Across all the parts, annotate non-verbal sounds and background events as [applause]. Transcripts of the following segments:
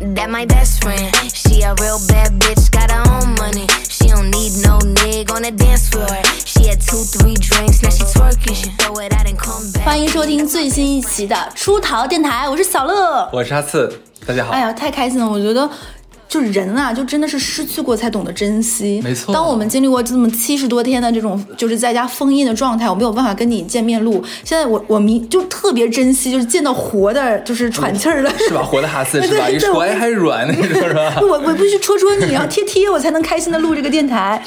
That my best friend. She a real bad bitch, got her own money. She don't need no nigga on the dance floor. She had two, three drinks, now she twerking. She throw it out and come back. 欢迎收听最新一期的出逃电台，我是小乐。我是阿次，大家好。哎呀，太开心了！我觉得，就人啊，就真的是失去过才懂得珍惜。没错当我们经历过这么七十多天的这种就是在家封印的状态，我没有办法跟你见面录。现在我我明就特别珍惜，就是见到活的，就是喘气儿的，是吧？活的哈斯 [laughs] 是吧？一说哎还软那种 [laughs] 是吧？[laughs] 我我必须戳戳你，然后贴贴我才能开心的录这个电台。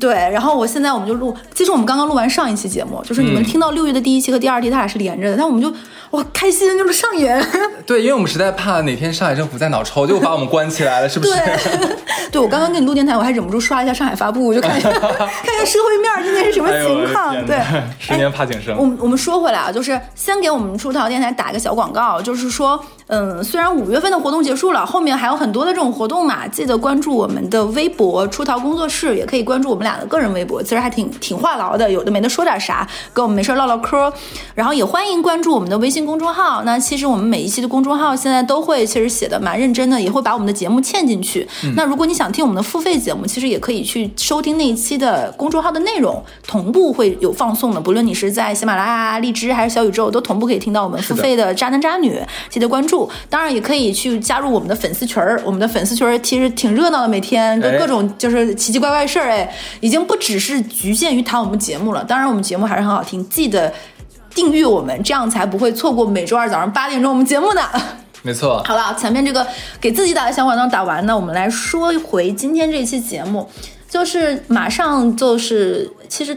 对，然后我现在我们就录，其实我们刚刚录完上一期节目，就是你们嗯听到六月的第一期和第二期，它俩是连着的，但我们就哇开心就是上瘾。[laughs] 对，因为我们实在怕哪天上海政府再脑抽，就把我们关起来了，是不是？对，[laughs] 对我刚刚跟你录电台，我还忍不住刷一下上海发布，我就看一下 [laughs] 看一下社会面儿今天是什么情况。对，十年怕井绳我。们我们说回来啊，就是先给我们出逃电台打个小广告，就是说，嗯，虽然五月份的活动结束了，后面还有很多的这种活动嘛，记得关注我们的微博“出逃工作室”，也可以关注我们俩的个人微博，其实还挺挺话痨的，有的没的说点啥，跟我们没事唠唠嗑。然后也欢迎关注我们的微信公众号。那其实我们每一期的公众号现在都会其实写的蛮认真的，也会把我们的节目嵌进去。那如果你想听我们的付费节目，其实也可以去收听那一期的公众号的内容，同步会有放送的。不论你是在喜马拉雅、荔枝还是小宇宙，都同步可以听到我们付费的渣男渣女，记得关注。当然也可以去加入我们的粉丝群儿，我们的粉丝群儿其实挺热闹的，每天跟哎各种就是奇奇怪怪事儿，哎，已经不只是局限于谈我们节目了。当然我们节目还是很好听，记得。订阅我们，这样才不会错过每周二早上八点钟我们节目呢。[laughs] 没错，好了，前面这个给自己打的小广告打完呢，我们来说一回今天这期节目，就是马上就是其实。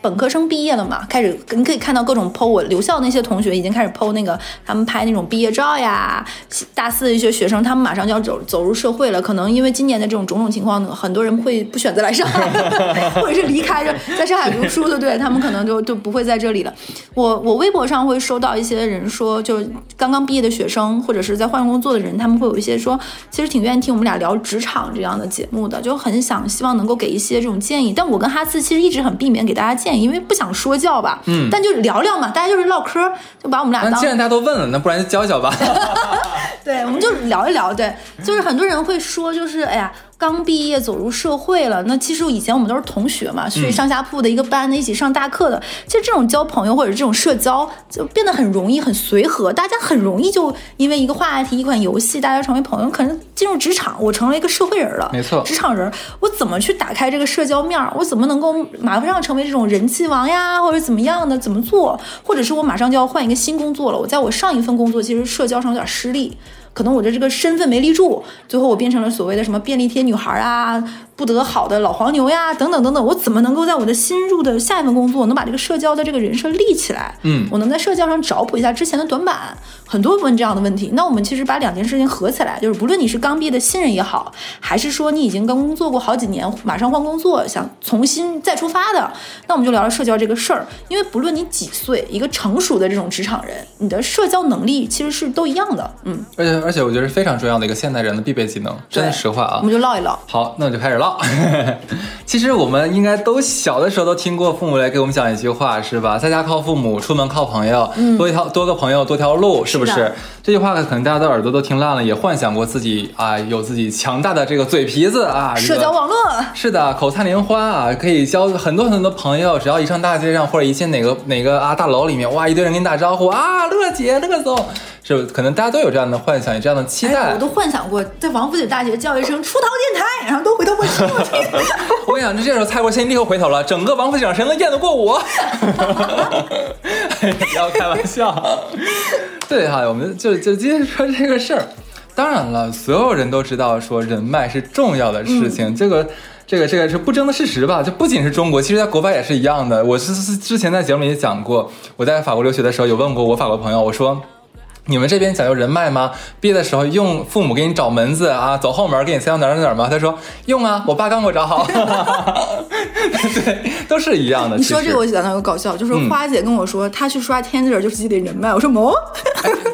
本科生毕业了嘛，开始你可以看到各种 PO，我留校那些同学已经开始 PO 那个他们拍那种毕业照呀，大四的一些学生，他们马上就要走走入社会了，可能因为今年的这种种种情况，很多人会不选择来上海，[laughs] 或者是离开着在上海读书的，对他们可能就就不会在这里了。我我微博上会收到一些人说，就刚刚毕业的学生或者是在换工作的人，他们会有一些说，其实挺愿意听我们俩聊职场这样的节目的，就很想希望能够给一些这种建议。但我跟哈斯其实一直很避免给大家建议，因为不想说教吧，嗯，但就聊聊嘛，大家就是唠嗑，就把我们俩当那既然大家都问了，那不然就教教吧。[laughs] 对，我们就聊一聊。对，就是很多人会说，就是哎呀，刚毕业走入社会了。那其实以前我们都是同学嘛，去上下铺的一个班的，一起上大课的。其实这种交朋友或者这种社交，就变得很容易，很随和。大家很容易就因为一个话题、一款游戏，大家成为朋友。可能进入职场，我成了一个社会人了，没错职场人，我怎么去打开这个社交面儿？我怎么能够马上成为这种人气王呀，或者怎么样的？怎么做？或者是我马上就要换一个新工作了？我在我上一份工作其实社交上有点失利。可能我的这个身份没立住，最后我变成了所谓的什么便利贴女孩啊，不得好的老黄牛呀，等等等等。我怎么能够在我的新入的下一份工作，能把这个社交的这个人设立起来？嗯我能在社交上找补一下之前的短板。很多问这样的问题，那我们其实把两件事情合起来，就是不论你是刚毕业的新人也好，还是说你已经刚工作过好几年，马上换工作，想重新再出发的，那我们就聊聊社交这个事儿。因为不论你几岁，一个成熟的这种职场人，你的社交能力其实是都一样的。嗯，而且而且我觉得是非常重要的一个现代人的必备技能，真的实话啊我。们就唠一唠。好，那我就开始唠。[laughs] 其实我们应该都小的时候都听过父母来给我们讲一句话，是吧？在家靠父母，出门靠朋友，多一条多个朋友多条路，是不是？这句话可能大家的耳朵都听烂了，也幻想过自己啊有自己强大的这个嘴皮子啊，社交网络，是的，口灿莲花啊，可以交很多很多朋友。只要一上大街上或者一进哪个哪个啊大楼里面，哇，一堆人跟你打招呼啊，乐姐、乐总，是可能大家都有这样的幻想，有这样的期待。哎，我都幻想过在王府井大学叫一声“出逃电台”，然后都回头我听 [laughs] 我听。我跟你讲，这这时候蔡国庆立刻回头了，整个王府井谁能验得过我？[laughs] 哎不要开玩笑。对哈，我们就就今天说这个事儿。当然了，所有人都知道说人脉是重要的事情，这个。这个这个是不争的事实吧？就不仅是中国，其实在国外也是一样的。我是是之前在节目里也讲过，我在法国留学的时候有问过我法国朋友，我说你们这边讲究人脉吗？毕业的时候用父母给你找门子啊，走后门给你塞到哪儿哪儿哪儿吗？他说用啊，我爸刚给我找好。[laughs] [laughs] 对，都是一样的。你说这个，我想到有个搞笑，就是嗯花姐跟我说，她去刷 Tinder 就是积累人脉。我说哦，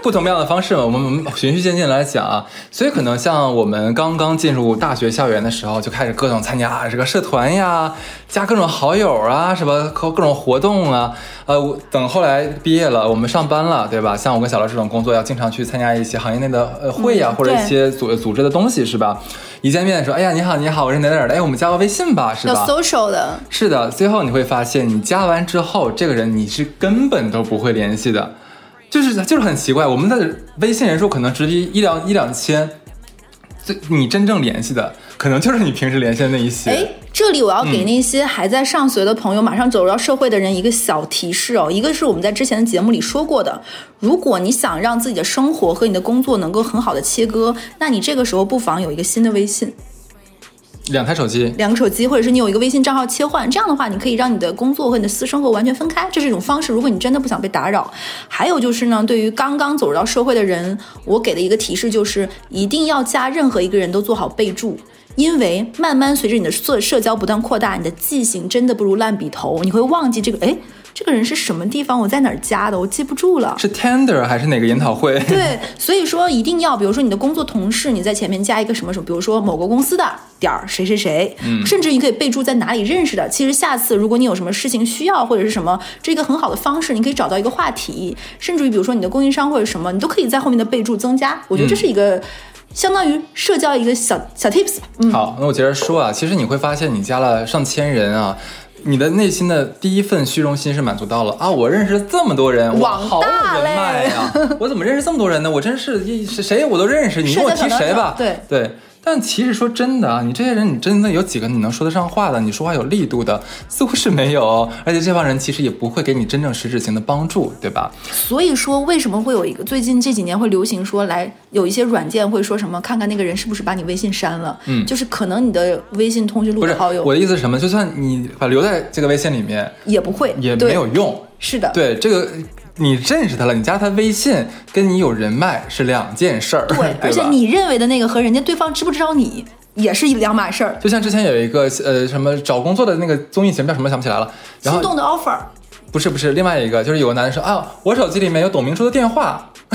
不同样的方式嘛，我们循序渐进来讲啊。所以可能像我们刚刚进入大学校园的时候，就开始各种参加这个社团呀，加各种好友啊，什么？各各种活动啊。呃，等后来毕业了，我们上班了，对吧？像我跟小乐这种工工作要经常去参加一些行业内的呃会呀、嗯或者一些组组织的东西，是吧？一见面说，哎呀，你好，你好，我是哪哪儿的，哎，我们加个微信吧，是吧？social 的，是的，最后你会发现，你加完之后，这个人你是根本都不会联系的，就是就是很奇怪，我们的微信人数可能直逼一两一两千，最你真正联系的，可能就是你平时连线的那一些。哎，这里我要嗯给那些还在上学的朋友，马上走入到社会的人一个小提示哦。一个是我们在之前的节目里说过的，如果你想让自己的生活和你的工作能够很好的切割，那你这个时候不妨有一个新的微信，两台手机，两个手机，或者是你有一个微信账号切换，这样的话，你可以让你的工作和你的私生活完全分开，这是一种方式。如果你真的不想被打扰，还有就是呢，对于刚刚走入到社会的人，我给的一个提示就是，一定要加任何一个人都做好备注。因为慢慢随着你的社社交不断扩大，你的记性真的不如烂笔头，你会忘记这个，哎，这个人是什么地方，我在哪儿加的，我记不住了。是 Tender 还是哪个研讨会？[laughs] 对，所以说一定要，比如说你的工作同事，你在前面加一个什么什么，比如说某个公司的点儿谁谁谁，嗯，甚至你可以备注在哪里认识的。其实下次如果你有什么事情需要或者是什么，这个很好的方式，你可以找到一个话题，甚至于比如说你的供应商或者什么，你都可以在后面的备注增加。我觉得这是一个。相当于社交一个小小 tips 吧，嗯，好，那我接着说啊，其实你会发现，你加了上千人啊，你的内心的第一份虚荣心是满足到了啊！我认识这么多人，我网好有大人脉呀、[laughs] 我怎么认识这么多人呢？我真是一是谁我都认识，你跟我提谁吧？对。但其实说真的啊，你这些人，你真的有几个你能说得上话的？你说话有力度的，似乎是没有。而且这帮人其实也不会给你真正实质性的帮助，对吧？所以说，为什么会有一个最近这几年会流行说来有一些软件会说什么，看看那个人是不是把你微信删了？嗯就是可能你的微信通讯录不是的好友我的意思是什么？就算你把留在这个微信里面，也不会，也没有用。是的，对这个，你认识他了，你加他微信，跟你有人脉是两件事儿。对 [laughs] 对，而且你认为的那个和人家对方知不知道你也是一两码事儿。就像之前有一个呃什么找工作的那个综艺节目叫什么想不起来了，然后心动的 offer，不是不是另外一个就是有个男的说啊我手机里面有董明珠的电话，[laughs]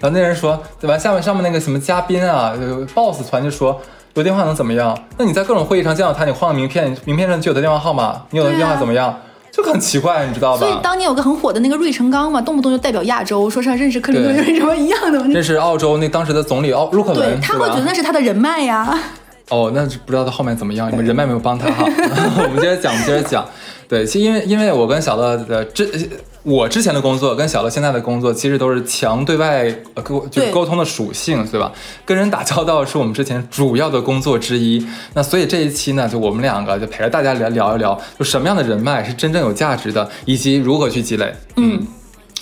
然后那人说对吧下面上面那个什么嘉宾啊呃 boss 团就说。有电话能怎么样？那你在各种会议上见到他，你换个名片，名片上就有他电话号码，你有他电话怎么样？就很奇怪，你知道吧？所以当年有个很火的那个芮成钢嘛，动不动就代表亚洲，说是他认识克林顿对什么一样的。认识澳洲那当时的总理奥陆克文，对，他会觉得那是他的人脉呀。[laughs] 哦，那就不知道他后面怎么样，你们人脉没有帮他哈。[laughs] 我们接着讲，我们接着讲。对，其实因为因为我跟小乐的之我之前的工作跟小乐现在的工作，其实都是强对外呃沟就是沟通的属性，对吧？跟人打交道是我们之前主要的工作之一。那所以这一期呢，就我们两个就陪着大家聊聊一聊，就什么样的人脉是真正有价值的，以及如何去积累。嗯，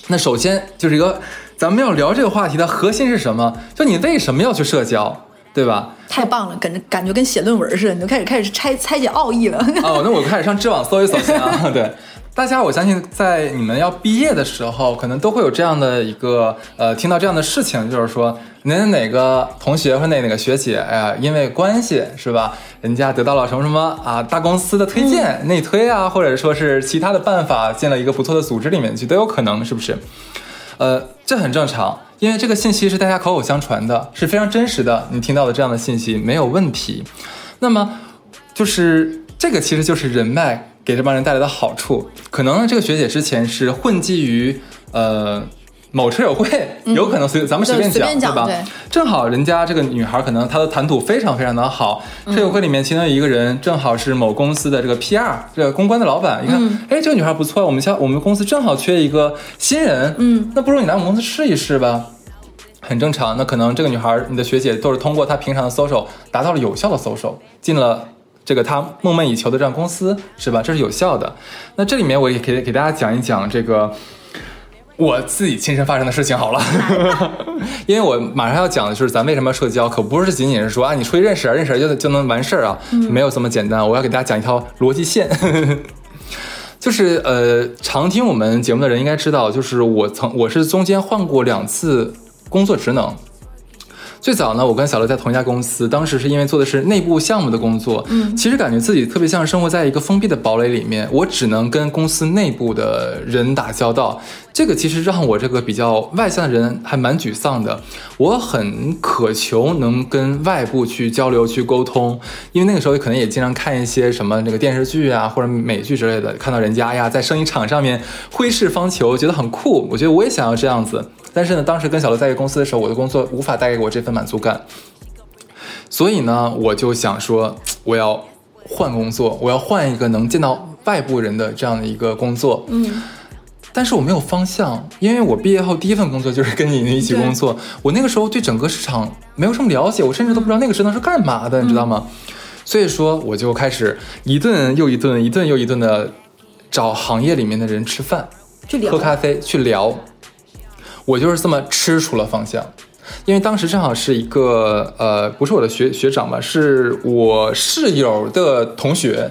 那首先就是一个咱们要聊这个话题的核心是什么？就你为什么要去社交，对吧？太棒了，感觉感觉跟写论文似的，你就开始开始拆拆解奥义了。哦，那我开始上知网搜一搜先啊。对，大家我相信在你们要毕业的时候，可能都会有这样的一个呃，听到这样的事情，就是说您哪个同学或哪哪个学姐，哎呀，因为关系是吧，人家得到了什么什么啊，大公司的推荐、内推啊，或者说是其他的办法，进了一个不错的组织里面去，都有可能，是不是？呃，这很正常，因为这个信息是大家口口相传的，是非常真实的。你听到的这样的信息没有问题。那么，就是这个其实就是人脉给这帮人带来的好处。可能这个学姐之前是混迹于呃某车友会，有可能随咱们随便讲，对随便讲吧对？正好人家这个女孩可能她的谈吐非常非常的好，车友会里面其中有一个人正好是某公司的这个 PR 这个公关的老板，一看，哎，这个女孩不错，我们校我们公司正好缺一个新人，嗯，那不如你来我们公司试一试吧。很正常，那可能这个女孩，你的学姐都是通过她平常的 social 达到了有效的 social，，进了这个他梦寐以求的这样公司，是吧？这是有效的。那这里面我也可以给大家讲一讲这个我自己亲身发生的事情好了，[laughs] 因为我马上要讲的就是咱为什么要社交，可不是仅仅是说啊你出去认识人认识就就能完事儿啊，没有这么简单。我要给大家讲一条逻辑线。[laughs] 就是呃，常听我们节目的人应该知道，就是我曾我是中间换过两次工作职能。最早呢，我跟小乐在同一家公司，当时是因为做的是内部项目的工作，嗯，其实感觉自己特别像生活在一个封闭的堡垒里面，我只能跟公司内部的人打交道，这个其实让我这个比较外向的人还蛮沮丧的。我很渴求能跟外部去交流、去沟通，因为那个时候可能也经常看一些什么那个电视剧啊或者美剧之类的，看到人家哎呀在生意场上面挥斥方遒，觉得很酷，我觉得我也想要这样子。但是呢，当时跟小乐在一个公司的时候，我的工作无法带给我这份满足感，所以呢，我就想说，我要换工作，我要换一个能见到外部人的这样的一个工作。嗯，但是我没有方向，因为我毕业后第一份工作就是跟你一起工作，我那个时候对整个市场没有什么了解，我甚至都不知道那个职能是干嘛的，你知道吗？所以说，我就开始一顿又一顿，一顿又一顿的找行业里面的人吃饭、去喝咖啡、去聊。我就是这么吃出了方向，因为当时正好是一个呃，不是我的学学长吧，是我室友的同学。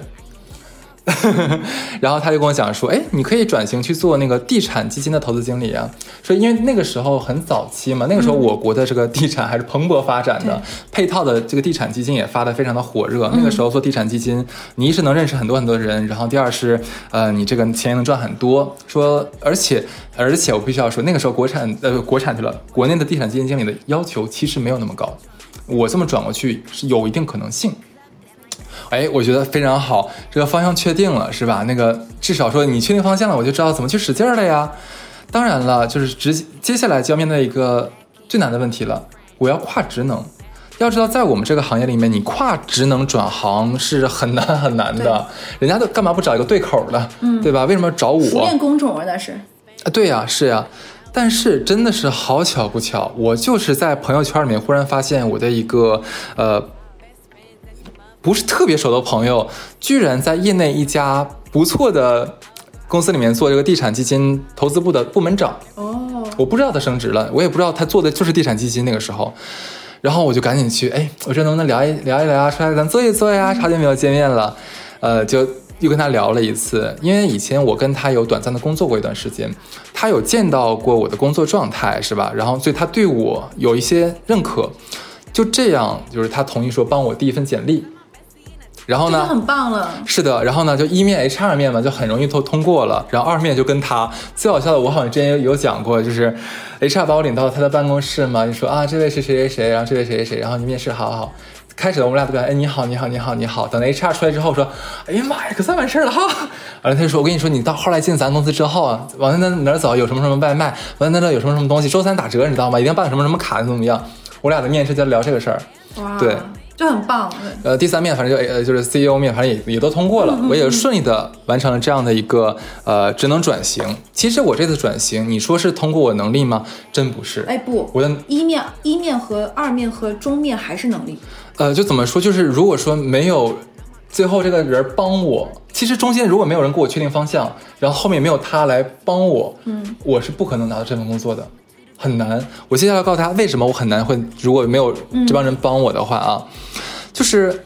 [laughs] 然后他就跟我讲说，哎，你可以转型去做那个地产基金的投资经理啊。说因为那个时候很早期嘛，那个时候我国的这个地产还是蓬勃发展的，配套的这个地产基金也发的非常的火热。那个时候做地产基金，你一是能认识很多很多人，然后第二是呃你这个钱能赚很多。说而且而且我必须要说，那个时候国产呃国产去了，国内的地产基金经理的要求其实没有那么高。我这么转过去是有一定可能性。哎，我觉得非常好，这个方向确定了，是吧？那个至少说你确定方向了，我就知道怎么去使劲儿了呀。当然了，就是直接下来就要面对一个最难的问题了，我要跨职能。要知道，在我们这个行业里面，你跨职能转行是很难很难的。人家都干嘛不找一个对口的，嗯，对吧？为什么要找我？熟练工种啊，那是。啊，对呀，是呀。但是真的是好巧不巧，我就是在朋友圈里面忽然发现我的一个呃。不是特别熟的朋友，居然在业内一家不错的公司里面做这个地产基金投资部的部门长。哦，我不知道他升职了，我也不知道他做的就是地产基金那个时候。然后我就赶紧去，哎，我说能不能聊一聊一聊啊？出来咱坐一坐呀，好久没有见面了。呃，就又跟他聊了一次，因为以前我跟他有短暂的工作过一段时间，他有见到过我的工作状态，是吧？然后所以他对我有一些认可，就这样，就是他同意说帮我递一份简历。然后呢？很棒了。是的，然后呢，就一面 HR 面嘛，就很容易通通过了。然后二面就跟他最好笑的，我好像之前有有讲过，就是 HR 把我领到他的办公室嘛，就说啊，这位是谁谁谁，然后这位谁谁谁，然后你面试，好好好。开始我们俩都表哎，你好，你好，你好，你好。等 HR 出来之后说，哎呀妈呀，可算完事儿了哈。完了他就说，我跟你说，你到后来进咱公司之后啊，往那哪走有什么什么外卖，往那那有什么什么东西，周三打折，你知道吗？一定要办什么什么卡，怎么怎么样？我俩的面试就聊这个事儿。哇，对。就很棒，呃，第三面反正就呃就是 CEO 面，反正也也都通过了，我也顺利的完成了这样的一个呃职能转型。其实我这次转型，你说是通过我能力吗？真不是。哎不，我的一面一面和二面和中面还是能力。呃，就怎么说，就是如果说没有最后这个人帮我，其实中间如果没有人给我确定方向，然后后面没有他来帮我，嗯，我是不可能拿到这份工作的。很难，我接下来告诉他为什么我很难会，如果没有这帮人帮我的话啊，就是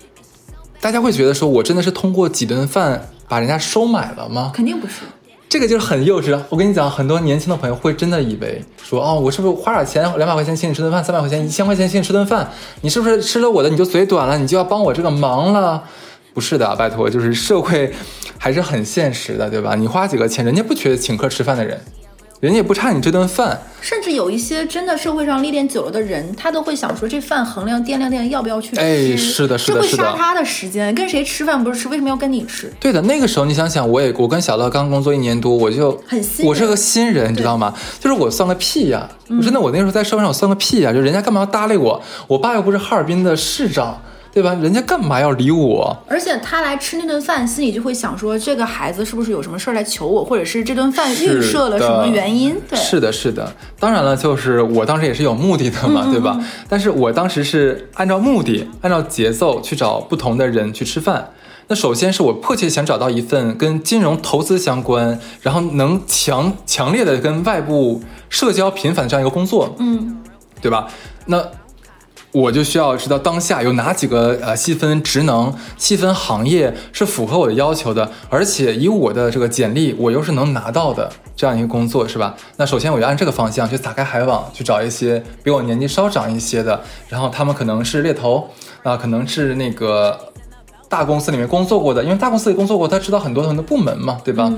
大家会觉得说我真的是通过几顿饭把人家收买了吗？肯定不是，这个就是很幼稚。我跟你讲，很多年轻的朋友会真的以为说哦，我是不是花点钱，两百块钱请你吃顿饭，三百块钱、一千块钱请你吃顿饭，你是不是吃了我的你就嘴短了，你就要帮我这个忙了？不是的，拜托，就是社会还是很现实的，对吧？你花几个钱，人家不缺请客吃饭的人。人家也不差你这顿饭，甚至有一些真的社会上历练久了的人，他都会想说这饭衡量掂量掂量要不要去吃。哎，是的，是的，是的，这会杀他的时间。跟谁吃饭不是吃，为什么要跟你吃？对的，那个时候你想想，我也我跟小乐刚工作一年多，我就很新，我是个新人，你知道吗？就是我算个屁呀！我真的，我那时候在社会上我算个屁呀！就人家干嘛要搭理我？我爸又不是哈尔滨的市长。对吧？人家干嘛要理我？而且他来吃那顿饭，心里就会想说，这个孩子是不是有什么事儿来求我，或者是这顿饭预设了什么原因？对，是的，是的。当然了，就是我当时也是有目的的嘛，对吧？但是我当时是按照目的、按照节奏去找不同的人去吃饭。那首先是我迫切想找到一份跟金融投资相关，然后能强强烈的跟外部社交频繁的这样一个工作，嗯，对吧？那。我就需要知道当下有哪几个呃细分职能、细分行业是符合我的要求的，而且以我的这个简历，我又是能拿到的这样一个工作，是吧？那首先我就按这个方向去打开海网，去找一些比我年纪稍长一些的，然后他们可能是猎头啊，可能是那个大公司里面工作过的，因为大公司里工作过，他知道很多很多部门嘛，对吧？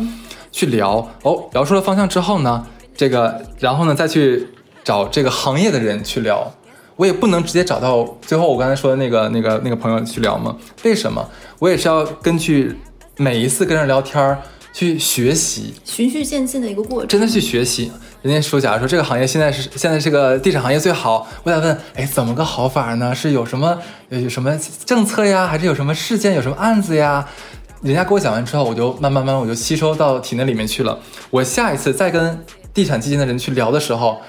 去聊哦，聊出了方向之后呢，这个然后呢再去找这个行业的人去聊。我也不能直接找到最后我刚才说的那个那个那个朋友去聊吗？为什么？我也是要根据每一次跟人聊天儿去学习，循序渐进的一个过程，真的去学习。人家说，假如说这个行业现在是现在这个地产行业最好，我得问，哎，怎么个好法呢？是有什么有什么政策呀，还是有什么事件、有什么案子呀？人家给我讲完之后，我就慢慢慢慢我就吸收到体内里面去了。我下一次再跟地产基金的人去聊的时候，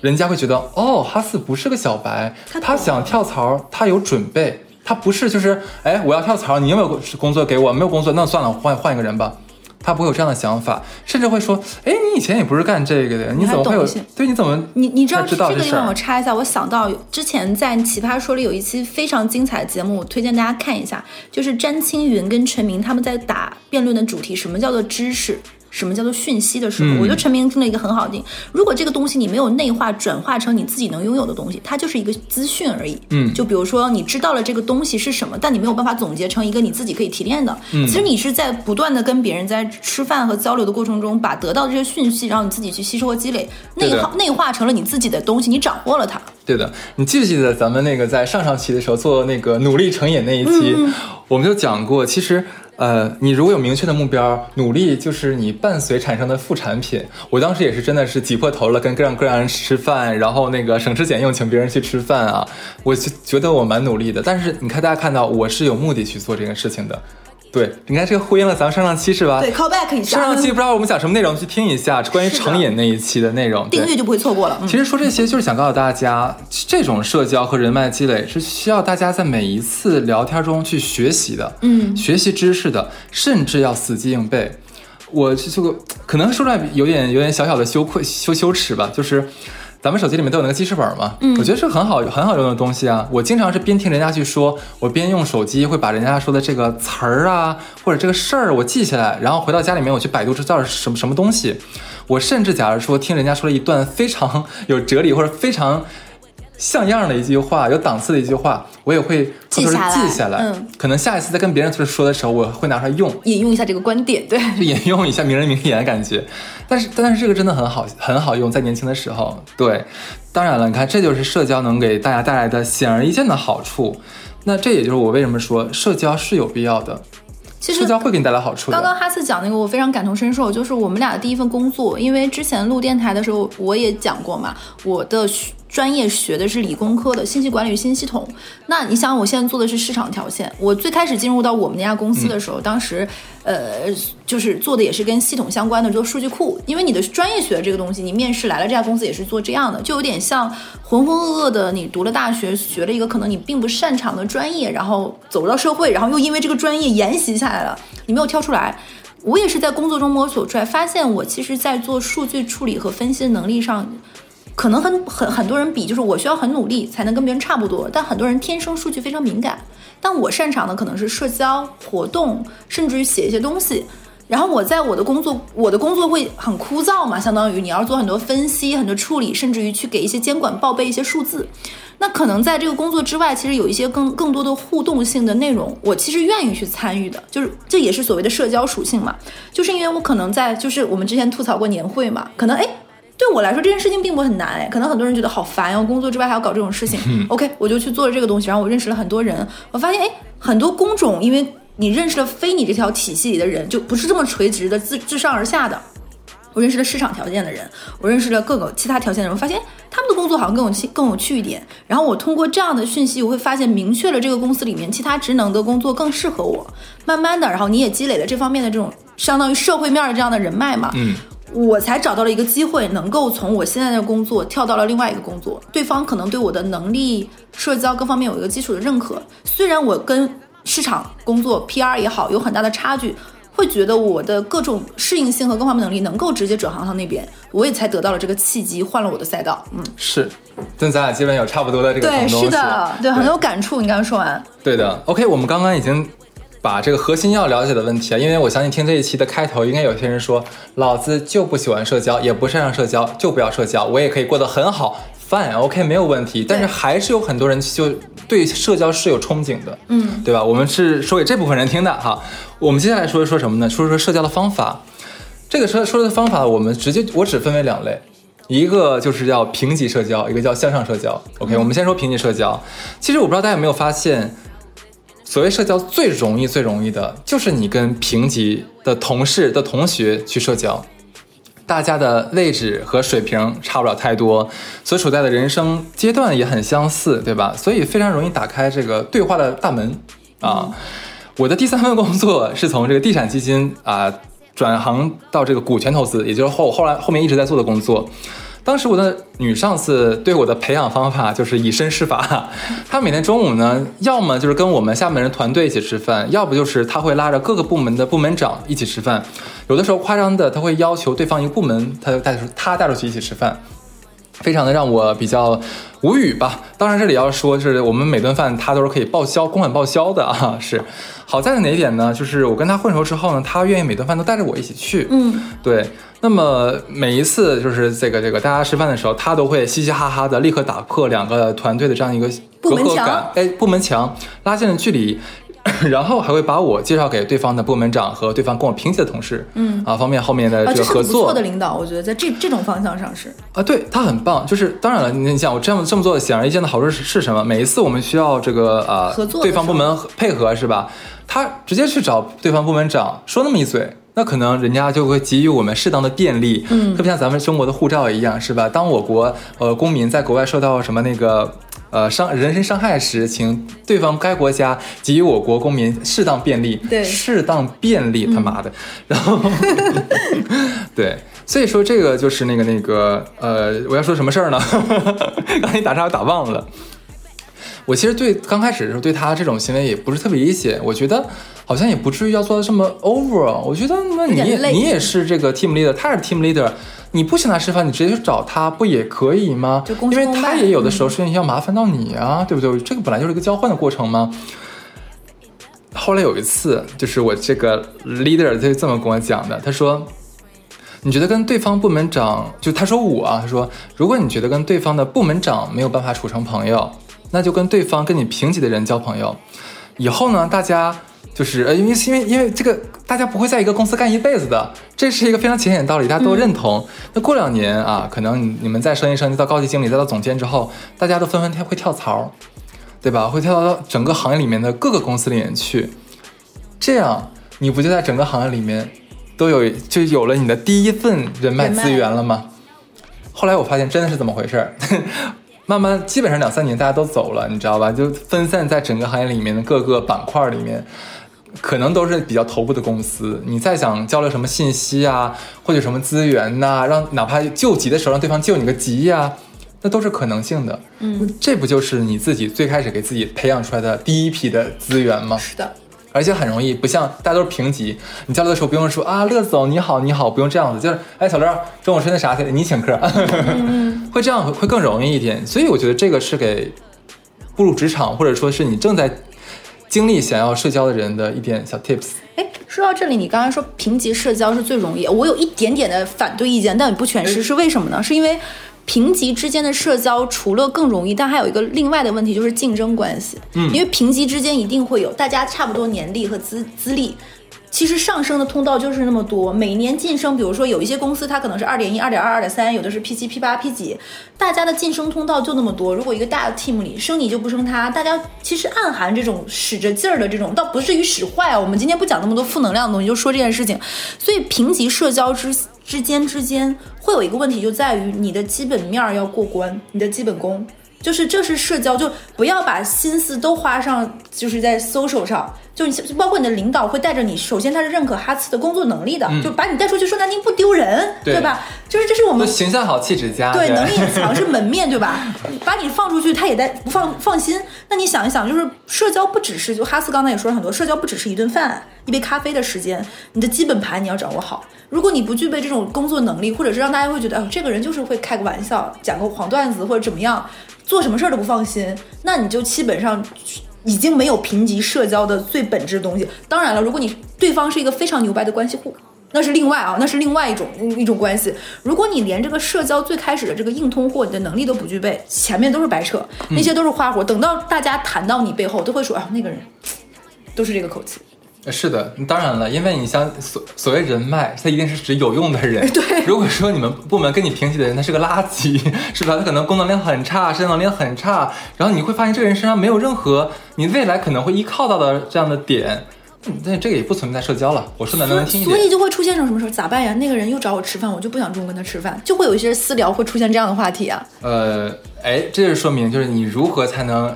人家会觉得，哦，哈斯不是个小白，他想跳槽，他有准备，他不是就是，哎，我要跳槽，你有没有工作给我？没有工作，那算了，换换一个人吧。他不会有这样的想法，甚至会说：“哎，你以前也不是干这个的，你怎么会有？对，你怎么你你知道这个地方我插一下，我想到之前在《奇葩说》里有一期非常精彩的节目，我推荐大家看一下，就是詹青云跟陈明他们在打辩论的主题，什么叫做知识？”什么叫做讯息的时候，我觉得陈明听了一个很好的。如果这个东西你没有内化转化成你自己能拥有的东西，它就是一个资讯而已。嗯，就比如说你知道了这个东西是什么，但你没有办法总结成一个你自己可以提炼的。嗯，其实你是在不断的跟别人在吃饭和交流的过程中，把得到的这些讯息，然后你自己去吸收和积累，内化内化成了你自己的东西，你掌握了它。对的，你记不记得咱们那个在上上期的时候做那个努力成瘾那一期，我们就讲过，其实。呃，你如果有明确的目标，努力就是你伴随产生的副产品。我当时也是真的是挤破头了，跟各样各样人吃饭，然后那个省吃俭用请别人去吃饭啊，我就觉得我蛮努力的。但是你看，大家看到我是有目的去做这件事情的。对，你看这个呼应了咱们上上期是吧？对，call back 一下。上上期不知道我们讲什么内容，去听一下关于成瘾那一期的内容，订阅就不会错过了。其实说这些就是想告诉大家，这种社交和人脉积累是需要大家在每一次聊天中去学习的，嗯，学习知识的，甚至要死记硬背。我这个可能说出来有点有点小小的羞愧羞羞耻吧，就是。咱们手机里面都有那个记事本嘛，嗯，我觉得是很好很好用的东西啊。我经常是边听人家去说，我边用手机会把人家说的这个词儿啊，或者这个事儿我记下来，然后回到家里面我去百度知道是什么什么东西。我甚至假如说听人家说了一段非常有哲理或者非常。像样的一句话，有档次的一句话，我也会偷偷记下来。嗯，可能下一次在跟别人说的时候，我会拿出来用，引用一下这个观点，对，[laughs] 引用一下名人名言的感觉。但是，但是这个真的很好，很好用，在年轻的时候。对，当然了，你看，这就是社交能给大家带来的显而易见的好处。那这也就是我为什么说社交是有必要的。其实社交会给你带来好处。刚刚哈斯讲那个，我非常感同身受，就是我们俩的第一份工作，因为之前录电台的时候我也讲过嘛，我的。专业学的是理工科的信息管理与新系统，那你想，我现在做的是市场条线。我最开始进入到我们那家公司的时候，当时，呃，就是做的也是跟系统相关的，做数据库。因为你的专业学的这个东西，你面试来了这家公司也是做这样的，就有点像浑浑噩噩的，你读了大学，学了一个可能你并不擅长的专业，然后走入到社会，然后又因为这个专业沿袭下来了，你没有跳出来。我也是在工作中摸索出来，发现我其实，在做数据处理和分析的能力上。可能很很很多人比，就是我需要很努力才能跟别人差不多，但很多人天生数据非常敏感，但我擅长的可能是社交活动，甚至于写一些东西。然后我在我的工作，我的工作会很枯燥嘛，相当于你要做很多分析、很多处理，甚至于去给一些监管报备一些数字。那可能在这个工作之外，其实有一些更更多的互动性的内容，我其实愿意去参与的，就是这也是所谓的社交属性嘛。就是因为我可能在，就是我们之前吐槽过年会嘛，可能哎。对我来说，这件事情并不很难哎，可能很多人觉得好烦呀，工作之外还要搞这种事情。OK，我就去做了这个东西，然后我认识了很多人，我发现哎，很多工种，因为你认识了非你这条体系里的人，就不是这么垂直的自自上而下的。我认识了市场条件的人，我认识了各个其他条件的人，我发现他们的工作好像更有趣更有趣一点。然后我通过这样的讯息，我会发现明确了这个公司里面其他职能的工作更适合我。慢慢的，然后你也积累了这方面的这种相当于社会面的这样的人脉嘛。嗯。我才找到了一个机会，能够从我现在的工作跳到了另外一个工作。对方可能对我的能力、社交各方面有一个基础的认可。虽然我跟市场工作 PR 也好有很大的差距，会觉得我的各种适应性和各方面能力能够直接转行到那边，我也才得到了这个契机，换了我的赛道。嗯，是，跟咱俩基本有差不多的这个对，是的，对，很有感触。你刚刚说完，对的。OK，我们刚刚已经。把这个核心要了解的问题啊，因为我相信听这一期的开头，应该有些人说，老子就不喜欢社交，也不擅长社交，就不要社交，我也可以过得很好，fine，OK，没有问题。但是还是有很多人就对社交是有憧憬的，嗯，对吧？我们是说给这部分人听的哈。我们接下来说一说什么呢？说一说社交的方法。这个说说的方法，我们直接我只分为两类，一个就是叫平级社交，一个叫向上社交。OK，我们先说平级社交。其实我不知道大家有没有发现。所谓社交最容易、最容易的，就是你跟平级的同事的同学去社交。大家的位置和水平差不了太多，所处在的人生阶段也很相似，对吧？所以非常容易打开这个对话的大门啊。我的第三份工作是从这个地产基金啊转行到这个股权投资，也就是后后来后面一直在做的工作。当时我的女上司对我的培养方法就是以身试法，[laughs] 她每天中午呢，要么就是跟我们下面人团队一起吃饭，要不就是她会拉着各个部门的部门长一起吃饭，有的时候夸张的，她会要求对方一个部门，她就带出她带出去一起吃饭。非常的让我比较无语吧。当然，这里要说，是我们每顿饭他都是可以报销，公款报销的啊。[laughs] 是，好在的哪一点呢？就是我跟他混熟之后呢，他愿意每顿饭都带着我一起去。嗯，对。那么每一次就是这个这个大家吃饭的时候，他都会嘻嘻哈哈的，立刻打破两个团队的这样一个隔阂感，哎，部门墙拉近了距离。[coughs] 然后还会把我介绍给对方的部门长和对方跟我平级的同事，嗯啊，方便后面的这个合作。不错的领导，我觉得在这这种方向上是啊，对他很棒。就是当然了，你想我这样这么做显而易见的好处是是什么？每一次我们需要这个呃合作，对方部门配合是吧？他直接去找对方部门长说那么一嘴，那可能人家就会给予我们适当的便利，嗯，特别像咱们中国的护照一样是吧？当我国呃公民在国外受到什么那个。呃，伤人身伤害时，请对方该国家给予我国公民适当便利。对，适当便利，他妈的。然后，[laughs] 对，所以说这个就是那个那个呃，我要说什么事儿呢？[laughs] 刚才打岔打忘了。我其实对刚开始的时候对他这种行为也不是特别理解，我觉得好像也不至于要做到这么 over。我觉得那你也你也是这个 team leader，他是 team leader。你不请他吃饭，你直接去找他不也可以吗？因为他也有的时候事情要麻烦到你啊，对不对？这个本来就是一个交换的过程吗？后来有一次，就是我这个 leader 他就这么跟我讲的，他说：“你觉得跟对方部门长，就他说我啊，他说如果你觉得跟对方的部门长没有办法处成朋友，那就跟对方跟你平级的人交朋友。以后呢，大家。”就是呃，因为因为因为这个，大家不会在一个公司干一辈子的，这是一个非常浅显的道理，大家都认同。那过两年啊，可能你们再升一升，到高级经理，再到总监之后，大家都纷纷跳会跳槽，对吧？会跳到整个行业里面的各个公司里面去，这样你不就在整个行业里面都有就有了你的第一份人脉资源了吗？后来我发现真的是这么回事儿。[laughs] 慢慢，基本上两三年大家都走了，你知道吧？就分散在整个行业里面的各个板块里面。可能都是比较头部的公司，你再想交流什么信息啊，或者什么资源呐，让哪怕救急的时候让对方救你个急呀，那都是可能性的。嗯，这不就是你自己最开始给自己培养出来的第一批的资源吗？是的，而且很容易，不像大家都是平级，你交流的时候不用说啊，乐总你好你好，不用这样子，就是哎小乐中午吃那啥去，你请客，[laughs] 会这样会会更容易一点。所以我觉得这个是给步入职场或者说是你正在。经历想要社交的人的一点小 tips。哎，说到这里，你刚刚说评级社交是最容易，我有一点点的反对意见，但也不全是，是为什么呢？是因为评级之间的社交除了更容易，但还有一个另外的问题就是竞争关系。嗯，因为评级之间一定会有大家差不多年历和资资历。其实上升的通道就是那么多，每年晋升，比如说有一些公司它可能是二点一、二点二、二点三，有的是 P 七、P 八、P 几，大家的晋升通道就那么多。如果一个大的 team 里升你就不升他，大家其实暗含这种使着劲儿的这种，倒不至于使坏啊。我们今天不讲那么多负能量的东西，就说这件事情。所以评级社交之之间之间会有一个问题，就在于你的基本面要过关，你的基本功。就是这是社交，就不要把心思都花上，就是在 social 上。就你包括你的领导会带着你，首先他是认可哈茨的工作能力的，就把你带出去说难听不丢人，对吧？就是这是我们形象好气质佳，对能力 [laughs] 强是门面对吧？把你放出去，他也在不放放心。那你想一想，就是社交不只是就哈斯刚才也说了很多，社交不只是一顿饭、一杯咖啡的时间，你的基本盘你要掌握好。如果你不具备这种工作能力，或者是让大家会觉得，哎，这个人就是会开个玩笑、讲个黄段子或者怎么样。做什么事儿都不放心，那你就基本上已经没有评级社交的最本质的东西。当然了，如果你对方是一个非常牛掰的关系户，那是另外啊，那是另外一种一种关系。如果你连这个社交最开始的这个硬通货你的能力都不具备，前面都是白扯，那些都是花活。等到大家谈到你背后，都会说啊，那个人都是这个口气。是的，当然了，因为你像所所谓人脉，它一定是指有用的人。对，如果说你们部门跟你平级的人，他是个垃圾，是吧？他可能工能量很差，社交能力很差，然后你会发现这个人身上没有任何你未来可能会依靠到的这样的点，那这个也不存在社交了。我说的能听一点。所以就会出现这种什么时候咋办呀？那个人又找我吃饭，我就不想中午跟他吃饭，就会有一些私聊会出现这样的话题啊。呃，哎，这就说明就是你如何才能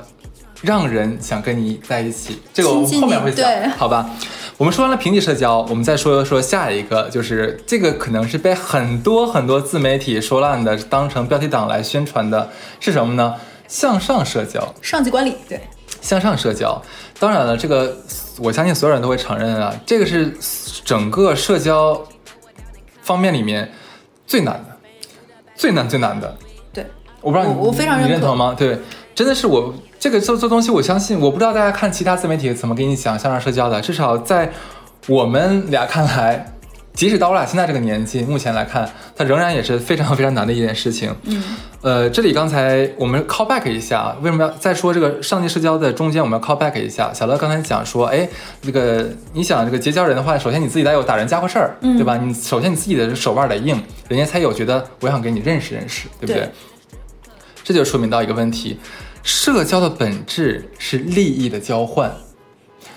让人想跟你在一起。这个我们后面会讲，好吧？我们说完了平级社交，我们再说说下一个，就是这个可能是被很多很多自媒体说烂的，当成标题党来宣传的，是什么呢？向上社交，上级管理，对，向上社交。当然了，这个我相信所有人都会承认啊，这个是整个社交方面里面最难的，最难最难的。对，我不知道你我非常你认同吗？对，真的是我。这个做做东西，我相信，我不知道大家看其他自媒体怎么给你讲向上社交的。至少在我们俩看来，即使到我俩现在这个年纪，目前来看，它仍然也是非常非常难的一件事情。嗯，呃，这里刚才我们 call back 一下，为什么要再说这个上级社交的中间，我们要 call back 一下？小乐刚才讲说，哎，这个你想这个结交人的话，首先你自己得有打人家伙事儿，对吧？你首先你自己的手腕得硬，人家才有觉得我想跟你认识认识，对不对？这就说明到一个问题。社交的本质是利益的交换，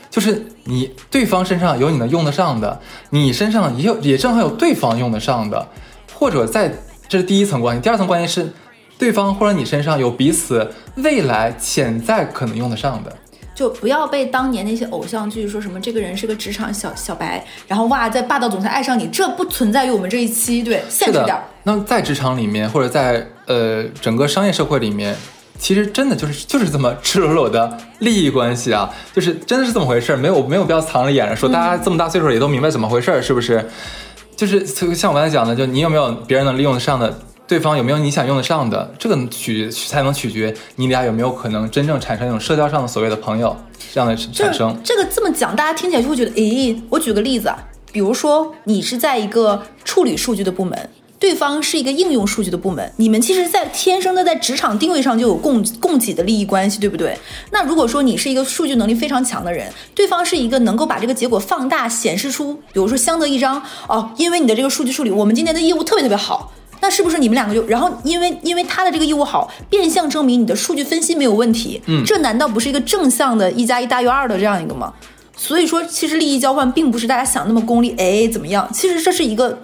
就是你对方身上有你能用得上的，你身上也有也正好有对方用得上的，或者在这是第一层关系，第二层关系是对方或者你身上有彼此未来潜在可能用得上的，就不要被当年那些偶像剧说什么这个人是个职场小小白，然后哇在霸道总裁爱上你，这不存在于我们这一期，对，现实点。那在职场里面或者在呃整个商业社会里面。其实真的就是就是这么赤裸裸的利益关系啊，就是真的是这么回事儿，没有没有必要藏着掖着说，大家这么大岁数也都明白怎么回事儿，是不是？就是像我刚才讲的，就你有没有别人能利用得上的，对方有没有你想用得上的，这个取才能取决你俩有没有可能真正产生一种社交上的所谓的朋友这样的产生。这个这么讲，大家听起来就会觉得，咦，我举个例子啊，比如说你是在一个处理数据的部门。对方是一个应用数据的部门，你们其实，在天生的在职场定位上就有供供给的利益关系，对不对？那如果说你是一个数据能力非常强的人，对方是一个能够把这个结果放大显示出，比如说相得益彰哦，因为你的这个数据处理，我们今天的业务特别特别好，那是不是你们两个就，然后因为因为他的这个业务好，变相证明你的数据分析没有问题，嗯，这难道不是一个正向的一加一大于二的这样一个吗？所以说，其实利益交换并不是大家想那么功利，哎，怎么样？其实这是一个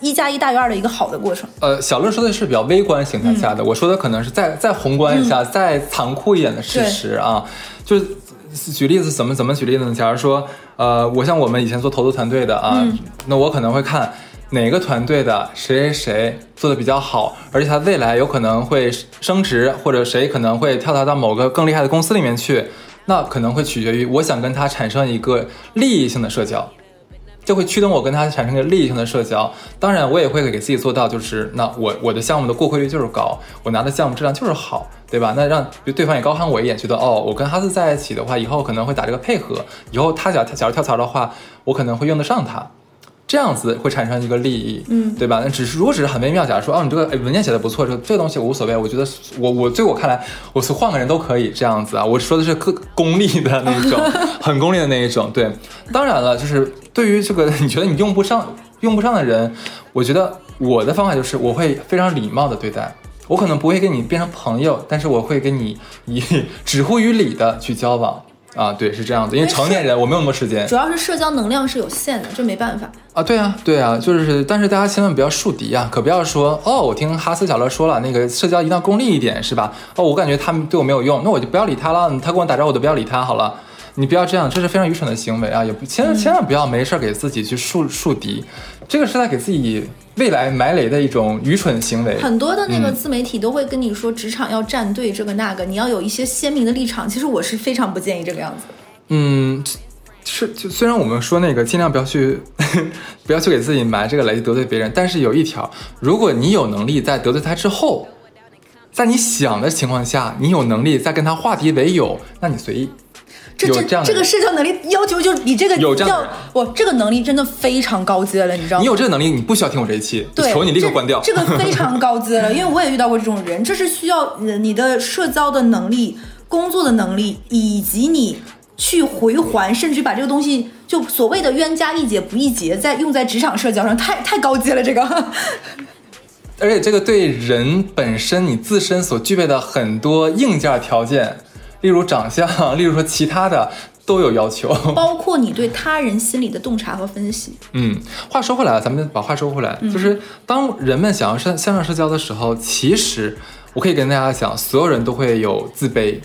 一加一大于二的一个好的过程。呃，小乐说的是比较微观形态下的，我说的可能是再再宏观一下、再残酷一点的事实啊。就是举例子，怎么怎么举例子呢？假如说，呃，我像我们以前做投资团队的啊，那我可能会看哪个团队的谁谁谁做的比较好，而且他未来有可能会升职，或者谁可能会跳槽到某个更厉害的公司里面去。那可能会取决于我想跟他产生一个利益性的社交，就会驱动我跟他产生一个利益性的社交。当然，我也会给自己做到，就是那我我的项目的过会率就是高，我拿的项目质量就是好，对吧？那让对方也高看我一眼，觉得哦，我跟哈斯在一起的话，以后可能会打这个配合，以后他假假如跳槽的话，我可能会用得上他。这样子会产生一个利益，嗯，对吧？那只是如果只是很微妙，假如说，哦，你这个文件写的不错，这这个东西我无所谓，我觉得我我对我看来，我是换个人都可以这样子啊。我说的是个功利的那一种，[laughs] 很功利的那一种。对，当然了，就是对于这个 [laughs] 你觉得你用不上用不上的人，我觉得我的方法就是我会非常礼貌的对待，我可能不会跟你变成朋友，但是我会跟你以 [laughs] 止乎于礼的去交往。啊，对，是这样子，因为成年人我没有那么多时间，主要是社交能量是有限的，这没办法啊。对啊，对啊，就是，但是大家千万不要树敌啊，可不要说哦，我听哈斯小乐说了，那个社交一定要功利一点，是吧？哦，我感觉他们对我没有用，那我就不要理他了。他跟我打招呼，我都不要理他好了。你不要这样，这是非常愚蠢的行为啊！也不千千万不要没事给自己去树树敌。这个是在给自己未来埋雷的一种愚蠢行为。很多的那个自媒体都会跟你说，职场要站队，这个那个，你要有一些鲜明的立场。其实我是非常不建议这个样子。嗯，是就虽然我们说那个尽量不要去 [laughs] 不要去给自己埋这个雷得罪别人，但是有一条，如果你有能力在得罪他之后，在你想的情况下，你有能力再跟他化敌为友，那你随意。这这这个社交能力要求就是你这个有这样，我这个能力真的非常高阶了，你知道吗？你有这个能力，你不需要听我这一期，求你立刻关掉。这个 [laughs] 非常高阶了，因为我也遇到过这种人，这是需要你的社交的能力、工作的能力，以及你去回环，甚至把这个东西就所谓的冤家宜解不宜结，在用在职场社交上，太太高阶了。这个，而且这个对人本身你自身所具备的很多硬件条件。例如长相，[laughs] 例如说其他的，都有要求。[laughs] 包括你对他人心理的洞察和分析。嗯，话说回来，咱们把话说回来，就是当人们想要向向上社交的时候，其实我可以跟大家讲，所有人都会有自卑，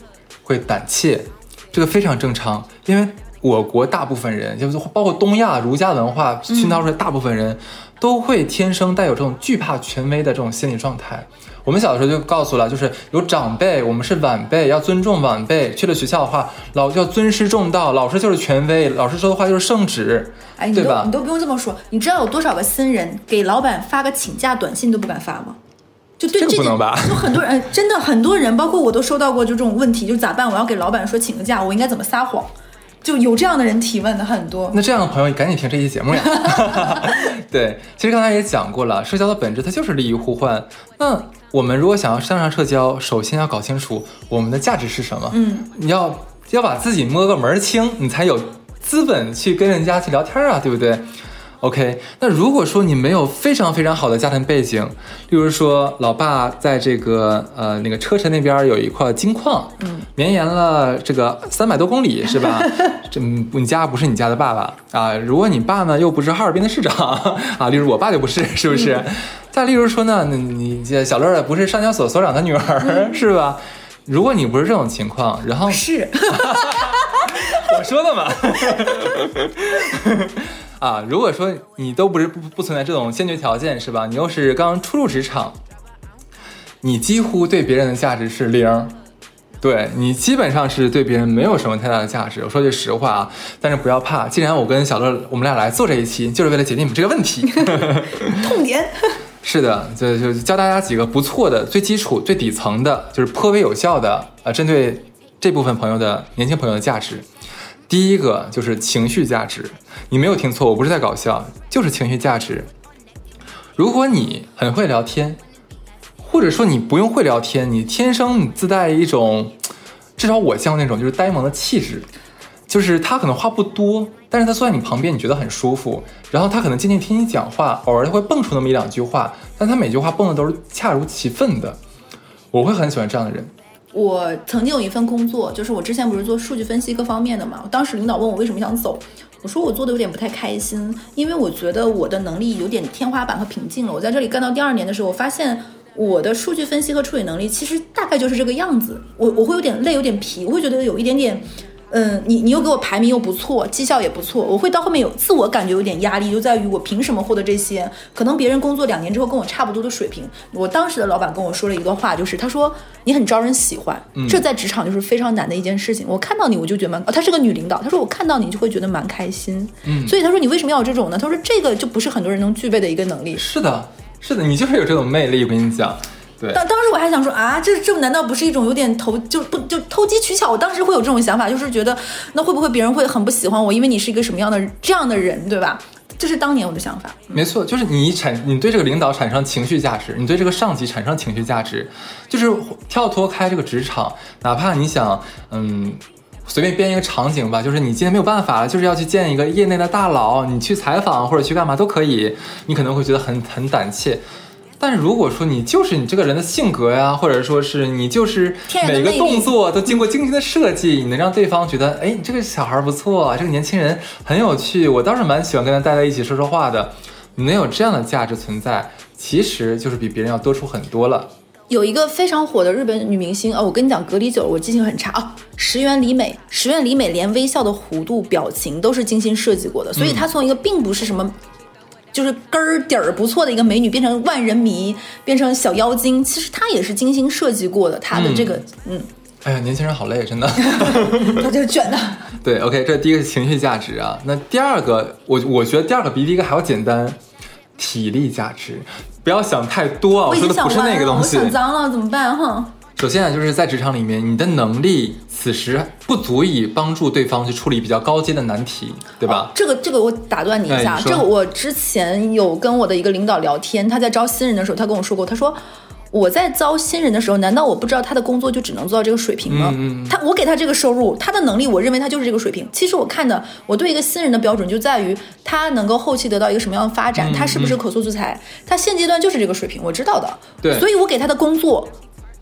会胆怯，这个非常正常，因为我国大部分人，就是包括东亚儒家文化熏陶出来，大部分人都会天生带有这种惧怕权威的这种心理状态。我们小的时候就告诉了，就是有长辈，我们是晚辈，要尊重晚辈。去了学校的话，老要尊师重道，老师就是权威，老师说的话就是圣旨，哎，你对吧都你？都不用这么说，你知道有多少个新人给老板发个请假短信都不敢发吗？就对这个不能吧就很多人，呃真的很多人，包括我都收到过就这种问题，就咋办？我要给老板说请个假，我应该怎么撒谎？就有这样的人提问的很多。那这样的朋友，你赶紧听这期节目呀。[laughs] 对，其实刚才也讲过了，社交的本质它就是利益互换。那我们如果想要向上社交，首先要搞清楚我们的价值是什么。嗯，你要要把自己摸个门儿清，你才有资本去跟人家去聊天啊，对不对？OK，那如果说你没有非常非常好的家庭背景，例如说老爸在这个呃那个车臣那边有一块金矿，嗯，绵延了这个三百多公里，是吧？[laughs] 这嗯你家不是你家的爸爸啊，如果你爸呢又不是哈尔滨的市长啊，例如我爸就不是，是不是？再例如说呢，你你这小乐儿不是上交所所长的女儿，是吧？如果你不是这种情况，然后是，[laughs] [laughs] 我说的嘛。啊，如果说你都不是不不存在这种先决条件是吧？你又是刚初入职场，你几乎对别人的价值是零，对你基本上是对别人没有什么太大的价值。我说句实话啊，但是不要怕，既然我跟小乐我们俩来做这一期，就是为了解决你们这个问题。[laughs] 痛点。是的，就就教大家几个不错的、最基础、最底层的，就是颇为有效的，呃，针对这部分朋友的年轻朋友的价值。第一个就是情绪价值，你没有听错，我不是在搞笑，就是情绪价值。如果你很会聊天，或者说你不用会聊天，你天生你自带一种，至少我像那种就是呆萌的气质，就是他可能话不多，但是他坐在你旁边，你觉得很舒服。然后他可能静静听你讲话，偶尔会蹦出那么一两句话，但他每句话蹦的都是恰如其分的。我会很喜欢这样的人。我曾经有一份工作，就是我之前不是做数据分析各方面的嘛。当时领导问我为什么想走，我说我做的有点不太开心，因为我觉得我的能力有点天花板和瓶颈了。我在这里干到第二年的时候，我发现我的数据分析和处理能力其实大概就是这个样子。我我会有点累，有点疲，我会觉得有一点点。嗯，你你又给我排名又不错，绩效也不错，我会到后面有自我感觉有点压力，就在于我凭什么获得这些？可能别人工作两年之后跟我差不多的水平。我当时的老板跟我说了一个话，就是他说你很招人喜欢，这在职场就是非常难的一件事情。我看到你我就觉得蛮，哦，她是个女领导，她说我看到你就会觉得蛮开心。嗯，所以他说你为什么要有这种呢？他说这个就不是很多人能具备的一个能力。是的，是的，你就是有这种魅力。我跟你讲，对，当当时我还想说啊，这这难道不是一种有点投就不就投机取巧？我当时会有这种想法，就是觉得那会不会别人会很不喜欢我，因为你是一个什么样的这样的人，对吧？这是当年我的想法。没错，就是你产，你对这个领导产生情绪价值，你对这个上级产生情绪价值，就是跳脱开这个职场，哪怕你想，嗯，随便编一个场景吧，就是你今天没有办法了，就是要去见一个业内的大佬，你去采访或者去干嘛都可以，你可能会觉得很很胆怯。但是如果说你就是你这个人的性格呀，或者说是你就是每个动作都经过精心的设计，你能让对方觉得，哎，你这个小孩不错，这个年轻人很有趣，我倒是蛮喜欢跟他待在一起说说话的。你能有这样的价值存在，其实就是比别人要多出很多了。有一个非常火的日本女明星哦，我跟你讲，隔离久了我记性很差哦。石原里美，石原里美连微笑的弧度、表情都是精心设计过的，所以她从一个并不是什么。就是根儿底儿不错的一个美女，变成万人迷，变成小妖精，其实她也是精心设计过的。她的这个，嗯，哎呀，年轻人好累，真的。[laughs] 她就是卷的。[laughs] 对，OK，这第一个是情绪价值啊。那第二个，我我觉得第二个比第一个还要简单，体力价值。不要想太多啊，我已说的不是那个东西。想脏了怎么办？哈，首先啊，就是在职场里面，你的能力此时不足以帮助对方去处理比较高阶的难题，对吧？这个这个我打断你一下，这个我之前有跟我的一个领导聊天，他在招新人的时候，他跟我说过，他说。我在招新人的时候，难道我不知道他的工作就只能做到这个水平吗？他我给他这个收入，他的能力，我认为他就是这个水平。其实我看的，我对一个新人的标准就在于他能够后期得到一个什么样的发展，嗯他是不是可塑之才，他现阶段就是这个水平，我知道的。对所以我给他的工作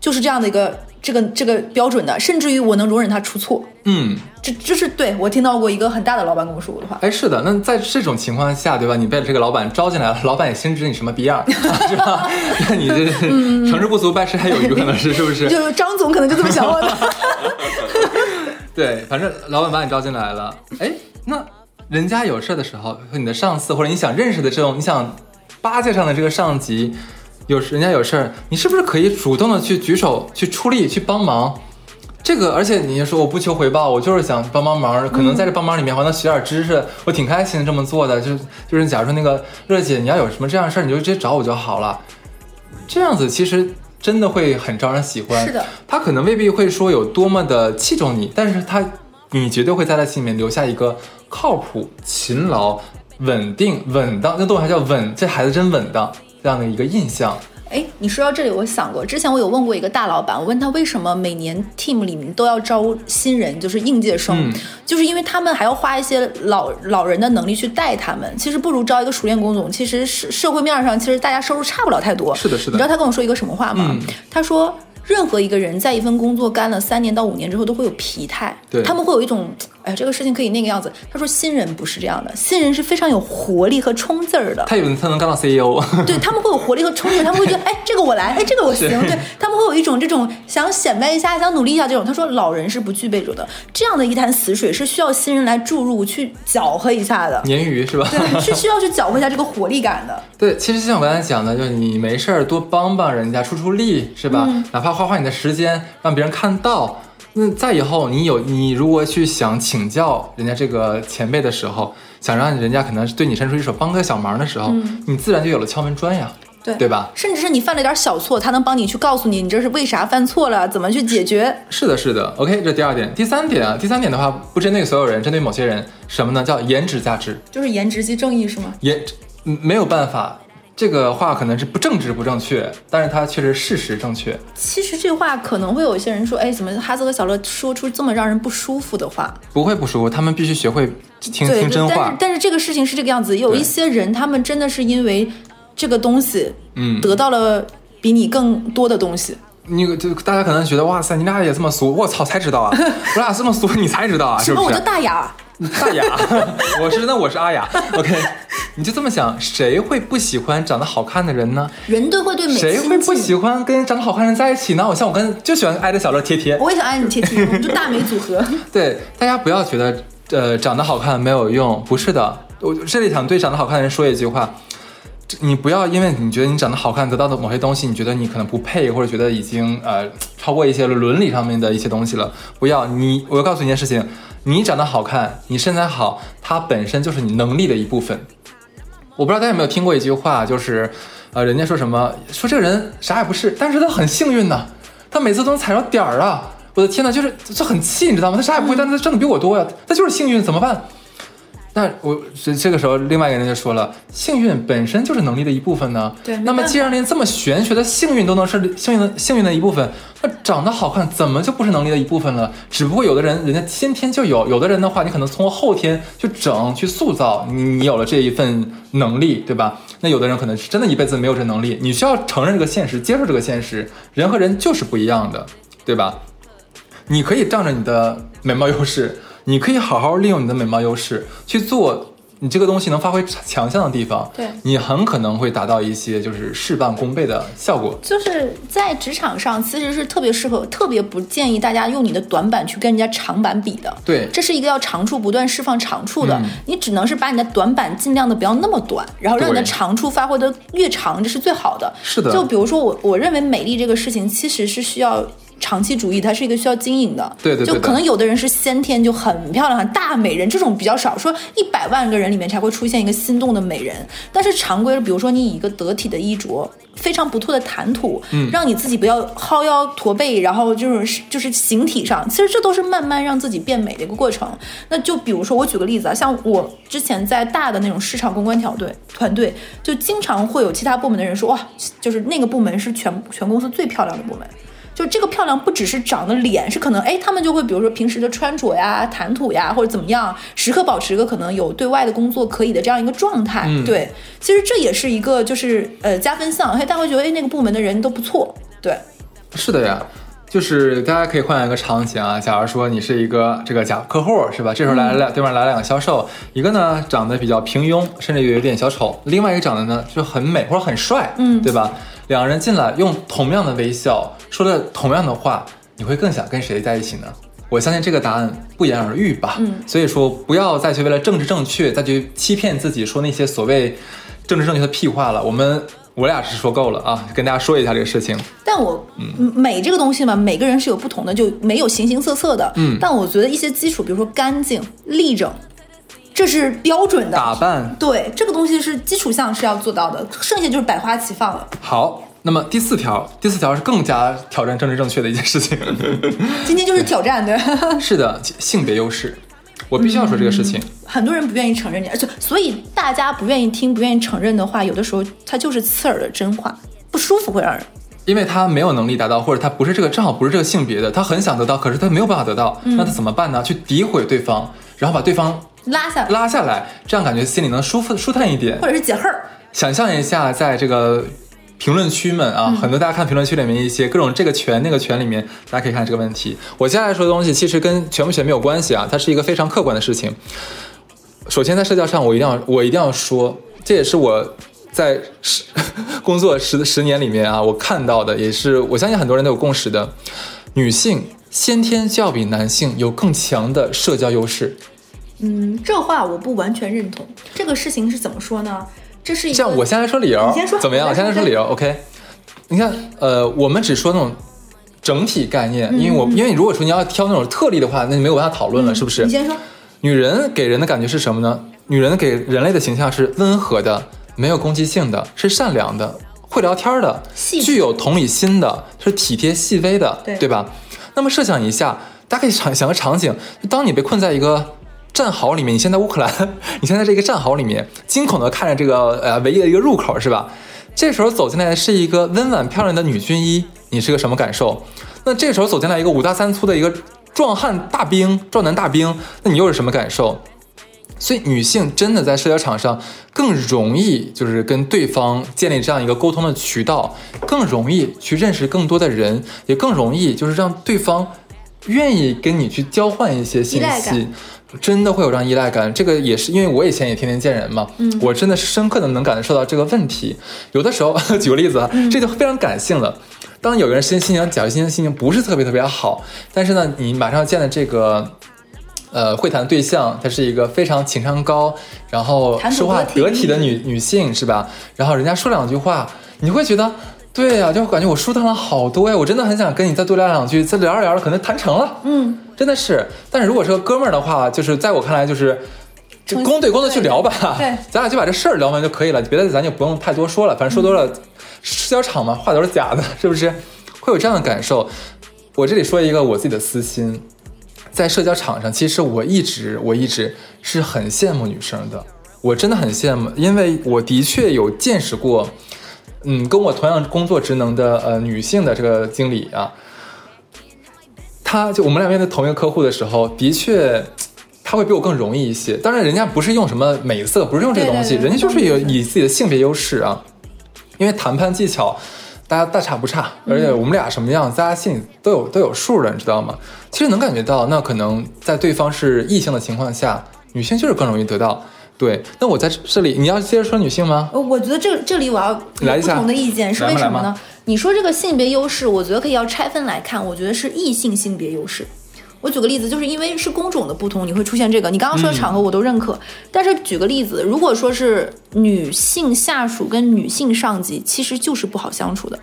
就是这样的一个这个这个标准的，甚至于我能容忍他出错。嗯，这这是对我听到过一个很大的老板跟我说过的话。哎，是的，那在这种情况下，对吧？你被这个老板招进来了，老板也心知你什么逼样，[laughs] 是吧？[laughs] 那你这成事不足败事还有余，可能是是不是？[laughs] 就张总可能就这么想我的。对，反正老板把你招进来了，哎，那人家有事的时候，和你的上司或者你想认识的这种，你想巴结上的这个上级，有人家有事儿，你是不是可以主动的去举手去出力去帮忙？这个，而且你说我不求回报，我就是想帮帮忙，可能在这帮忙里面还能学点知识，我挺开心这么做的。就就是假如说那个乐姐，你要有什么这样的事儿，你就直接找我就好了。这样子其实真的会很招人喜欢。是的，他可能未必会说有多么的器重你，但是他你绝对会在他心里面留下一个靠谱、勤劳、稳定、稳当，那动物还叫稳，这孩子真稳当这样的一个印象。哎，你说到这里，我想过，之前我有问过一个大老板，我问他为什么每年 team 里面都要招新人，就是应届生，嗯就是因为他们还要花一些老老人的能力去带他们，其实不如招一个熟练工种。其实社社会面上，其实大家收入差不了太多。是的是的你知道他跟我说一个什么话吗？嗯他说。任何一个人在一份工作干了三年到五年之后，都会有疲态，对他们会有一种，哎，这个事情可以那个样子。他说新人不是这样的，新人是非常有活力和冲劲儿的。他以为他能干到 E CEO，[laughs] 对他们会有活力和冲劲，他们会觉得，[laughs] 哎，这个我来，哎，这个我行，对他们会有一种这种想显摆一下、想努力一下这种。他说老人是不具备着的，这样的一潭死水是需要新人来注入、去搅和一下的，鲶鱼是吧？对，是需要去搅和一下这个活力感的。[laughs] 对，其实像我刚才讲的，就是你没事儿多帮帮人家，出出力是吧？哪怕花花你的时间，让别人看到。那再以后，你有你如果去想请教人家这个前辈的时候，想让人家可能对你伸出一手帮个小忙的时候，你自然就有了敲门砖呀，对对吧？甚至是你犯了点小错，他能帮你去告诉你，你这是为啥犯错了，怎么去解决。[laughs] 是的，是的。OK，这第二点，第三点啊，第三点的话，不针对所有人，针对某些人，什么呢？叫颜值价值。就是颜值即正义是吗？颜嗯没有办法，这个话可能是不正直不正确，但是它确实事实正确。其实这话可能会有一些人说，哎，怎么哈斯和小乐说出这么让人不舒服的话？不会不舒服，他们必须学会听对，听真话但是。但是这个事情是这个样子，有一些人他们真的是因为这个东西，嗯得到了比你更多的东西，你就大家可能觉得哇塞，你俩也这么俗，我操，才知道啊，[laughs] 我俩这么俗，你才知道啊，是什么？我叫？大雅，大雅，[laughs] 我是那我是阿雅，OK，你就这么想，谁会不喜欢长得好看的人呢？人都会对美谁会不喜欢跟长得好看的人在一起呢？我像我跟就喜欢挨着小乐贴贴。我也想挨你贴贴，我们就大美组合。[laughs] 对，大家不要觉得呃长得好看没有用，不是的。我这里想对长得好看的人说一句话，这你不要因为你觉得你长得好看得到的某些东西，你觉得你可能不配，或者觉得已经呃超过一些伦理上面的一些东西了。不要你，我要告诉你一件事情，你长得好看，你身材好，它本身就是你能力的一部分。我不知道大家有没有听过一句话，就是，呃，人家说什么，说这个人啥也不是，但是他很幸运呐，他每次都能踩着点儿啊！我的天呐，就是这很气，你知道吗？他啥也不会，但是他挣的比我多呀，他就是幸运，怎么办？[laughs] 那我这这个时候，另外一个人就说了，幸运本身就是能力的一部分呢。对那么既然连这么玄学的幸运都能是幸运的幸运的一部分，那长得好看怎么就不是能力的一部分了？只不过有的人人家先天就有，有的人的话，你可能通过后天去整去塑造，你你有了这一份能力，对吧？那有的人可能是真的一辈子没有这能力，你需要承认这个现实，接受这个现实，人和人就是不一样的，对吧？你可以仗着你的美貌优势，你可以好好利用你的美貌优势去做你这个东西能发挥强项的地方。对你很可能会达到一些就是事半功倍的效果。就是在职场上，其实是特别适合，特别不建议大家用你的短板去跟人家长板比的。对这是一个要长处不断释放长处的，嗯你只能是把你的短板尽量的不要那么短，然后让你的长处发挥的越长，这是最好的。是的就比如说我，我认为美丽这个事情其实是需要。长期主义，它是一个需要经营的，对对就可能有的人是先天就很漂亮、很大美人，这种比较少，说一百万个人里面才会出现一个心动的美人。但是常规，比如说你以一个得体的衣着，非常不错的谈吐，嗯，让你自己不要薅腰驼背，然后就是就是形体上，其实这都是慢慢让自己变美的一个过程。那就比如说，我举个例子啊，像我之前在大的那种市场公关团队团队，就经常会有其他部门的人说，哇，就是那个部门是全全公司最漂亮的部门。就这个漂亮不只是长得脸，是可能哎，他们就会比如说平时的穿着呀、谈吐呀，或者怎么样，时刻保持一个可能有对外的工作可以的这样一个状态。嗯对，其实这也是一个就是呃加分项，嘿，大家会觉得哎那个部门的人都不错。对，是的呀，就是大家可以换一个场景啊，假如说你是一个这个假客户是吧？这时候来了两对面来了两个销售，一个呢长得比较平庸，甚至有点小丑，另外一个长得呢就很美或者很帅，嗯对吧？两个人进来用同样的微笑说了同样的话，你会更想跟谁在一起呢？我相信这个答案不言而喻吧。嗯所以说不要再去为了政治正确再去欺骗自己，说那些所谓政治正确的屁话了。我们我俩是说够了啊，跟大家说一下这个事情。但我美这个东西嘛，每个人是有不同的，就没有形形色色的。嗯但我觉得一些基础，比如说干净、立整，这是标准的。打扮对，这个东西是基础项是要做到的，剩下就是百花齐放了。好，那么第四条，第四条是更加挑战政治正确的一件事情。[laughs] 今天就是挑战，对。[laughs] 是的，性别优势，我必须要说这个事情。很多人不愿意承认你，而且所以大家不愿意听、不愿意承认的话，有的时候它就是刺耳的真话，不舒服会让人。因为他没有能力达到，或者他不是这个正好不是这个性别的，他很想得到，可是他没有办法得到，那他怎么办呢？去诋毁对方，然后把对方拉下，拉下来，这样感觉心里能舒服舒坦一点或。者是解恨儿。想象一下，在这个评论区们啊，很多大家看评论区里面一些各种这个权那个权里面，大家可以看这个问题。我接下来说的东西其实跟权不权没有关系啊，它是一个非常客观的事情。首先在社交上，我一定要我一定要说，这也是我在十工作十十年里面啊，我看到的，也是我相信很多人都有共识的，女性先天就要比男性有更强的社交优势。嗯，这话我不完全认同。这个事情是怎么说呢？这是一个这样，我先来说理由，你先说怎么样？我先来说理由，OK？你看，呃，我们只说那种整体概念，嗯因为我因为你如果说你要挑那种特例的话，那就没有办法讨论了，是不是你？先说。女人给人的感觉是什么呢？女人给人类的形象是温和的，没有攻击性的，是善良的，会聊天的，具有同理心的，是体贴细微的，对吧？那么设想一下，大家可以想想个场景，当你被困在一个战壕里面，你现在乌克兰，[laughs] 你现在这个战壕里面，惊恐的看着这个呃唯一的一个入口，是吧？这时候走进来的是一个温婉漂亮的女军医，你是个什么感受？那这时候走进来一个五大三粗的一个壮汉大兵、壮男大兵，那你又是什么感受？所以女性真的在社交场上更容易，就是跟对方建立这样一个沟通的渠道，更容易去认识更多的人，也更容易就是让对方愿意跟你去交换一些信息。真的会有这样依赖感，这个也是因为我以前也天天见人嘛，嗯，我真的是深刻的能感受到这个问题。有的时候，[laughs] 举个例子啊，这就非常感性了。当有个人心心情，假如心情心情不是特别特别好，但是呢，你马上要见的这个呃会谈对象，她是一个非常情商高，然后说话得体的女女性，是吧？然后人家说两句话，你会觉得。对呀、就感觉我舒坦了好多呀！我真的很想跟你再多聊两句，再聊着聊着可能谈成了。嗯，真的是。但是如果是个哥们儿的话，就是在我看来就是。就成公对公的去聊吧，对对 [laughs] 咱俩就把这事儿聊完就可以了，别的咱就不用太多说了，反正说多了，社交场嘛，话都是假的，[laughs] 是不是？会有这样的感受。我这里说一个我自己的私心，在社交场上，其实我一直我一直是很羡慕女生的，我真的很羡慕，因为我的确有见识过，嗯，跟我同样工作职能的呃女性的这个经理啊，她就我们俩面对同一个客户的时候，的确。她会比我更容易一些，当然人家不是用什么美色，不是用这个东西，对对对人家就是有以自己的性别优势啊，因为谈判技巧大家大差不差，而且我们俩什么样，大家心里都有都有数的，你知道吗？其实能感觉到，那可能在对方是异性的情况下，女性就是更容易得到。对，那我在这里，你要接着说女性吗？呃我觉得这这里我要来不同的意见，是为什么呢？你说这个性别优势，我觉得可以要拆分来看，我觉得是异性性别优势。我举个例子，就是因为是工种的不同，你会出现这个。你刚刚说的场合我都认可，但是举个例子，如果说是女性下属跟女性上级，其实就是不好相处的。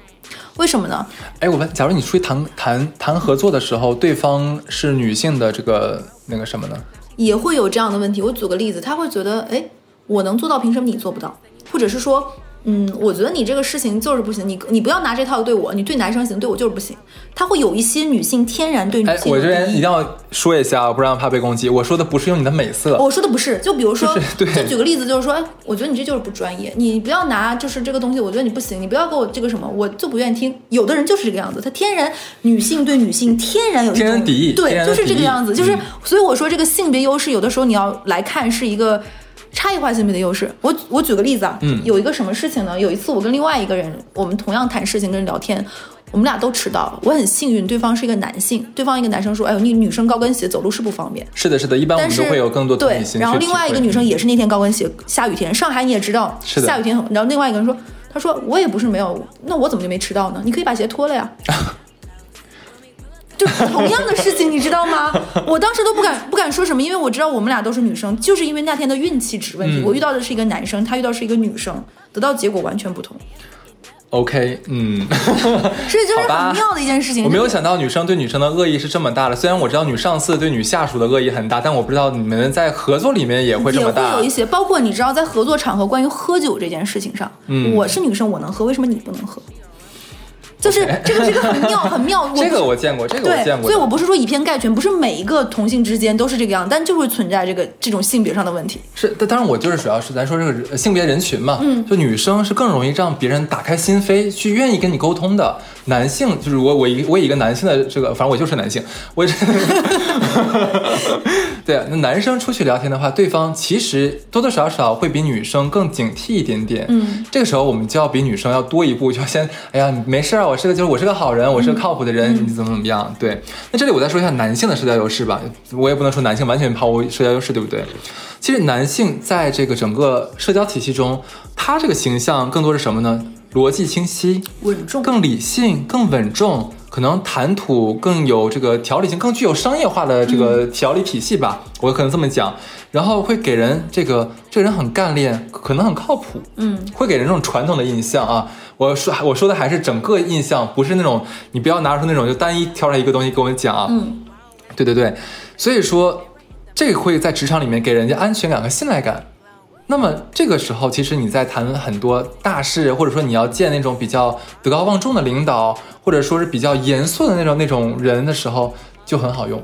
为什么呢？哎，我问，假如你出去谈谈谈合作的时候，对方是女性的这个那个什么呢？也会有这样的问题。我举个例子，他会觉得，哎，我能做到，凭什么你做不到？或者是说，嗯，我觉得你这个事情就是不行，你你不要拿这套对我，你对男生行，对我就是不行。他会有一些女性天然对女哎，性我这。边一定要说一下，不然怕被攻击。我说的不是用你的美色，我说的不是，就比如说，就是对就举个例子，就是说，哎，我觉得你这就是不专业，你不要拿就是这个东西，我觉得你不行，你不要给我这个什么，我就不愿意听。有的人就是这个样子，他天然女性对女性天然有天然敌意对，就是这个样子，就是嗯所以我说这个性别优势，有的时候你要来看是一个差异化性别的优势。我我举个例子啊，嗯有一个什么事情呢？有一次我跟另外一个人，我们同样谈事情跟人聊天，我们俩都迟到了，我很幸运，对方是一个男性，对方一个男生说：“哎呦，你女生高跟鞋走路是不方便。”是的，是的，一般我们都会有更多同对。然后另外一个女生也是那天高跟鞋，下雨天，上海你也知道，是的下雨天很。然后另外一个人说：“他说我也不是没有，那我怎么就没迟到呢？你可以把鞋脱了呀。” [laughs] 就同样的事情，你知道吗？[laughs] 我当时都不敢不敢说什么，因为我知道我们俩都是女生，就是因为那天的运气值问题。嗯我遇到的是一个男生，他遇到是一个女生，得到结果完全不同，OK，嗯，[laughs] 所以就是很妙的一件事情。我没有想到女生对女生的恶意是这么大的。虽然我知道女上司对女下属的恶意很大，但我不知道你们在合作里面也会这也么大会有一。些，包括你知道，在合作场合关于喝酒这件事情上，嗯我是女生，我能喝，为什么你不能喝？就是这个这个很妙很妙，这个我见过，这个我见，过。所以我不是说以偏概全，不是每一个同性之间都是这个样，但就会存在这个这种性别上的问题。是，但当然我就是主要是咱说这个性别人群嘛，嗯，就女生是更容易让别人打开心扉，去愿意跟你沟通的。男性就是我我一我以一个男性的这个，反正我就是男性，我这 [laughs] [laughs] 对啊，那男生出去聊天的话，对方其实多多少少会比女生更警惕一点点。嗯，这个时候我们就要比女生要多一步，就要先，哎呀，没事儿，我是个就是我是个好人，我是个靠谱的人，你怎么怎么样？对，那这里我再说一下男性的社交优势吧，我也不能说男性完全抛无社交优势，对不对？其实男性在这个整个社交体系中，他这个形象更多是什么呢？逻辑清晰，稳重，更理性、更稳重，可能谈吐更有这个条理性，更具有商业化的这个条理体系吧，我可能这么讲。然后会给人这个这个人很干练，可能很靠谱，嗯，会给人这种传统的印象啊。我说我说的还是整个印象，不是那种你不要拿出那种就单一挑出来一个东西跟我们讲啊。嗯，对对对，所以说这个会在职场里面给人家安全感和信赖感。那么这个时候，其实你在谈很多大事，或者说你要见那种比较德高望重的领导，或者说是比较严肃的那种那种人的时候，就很好用。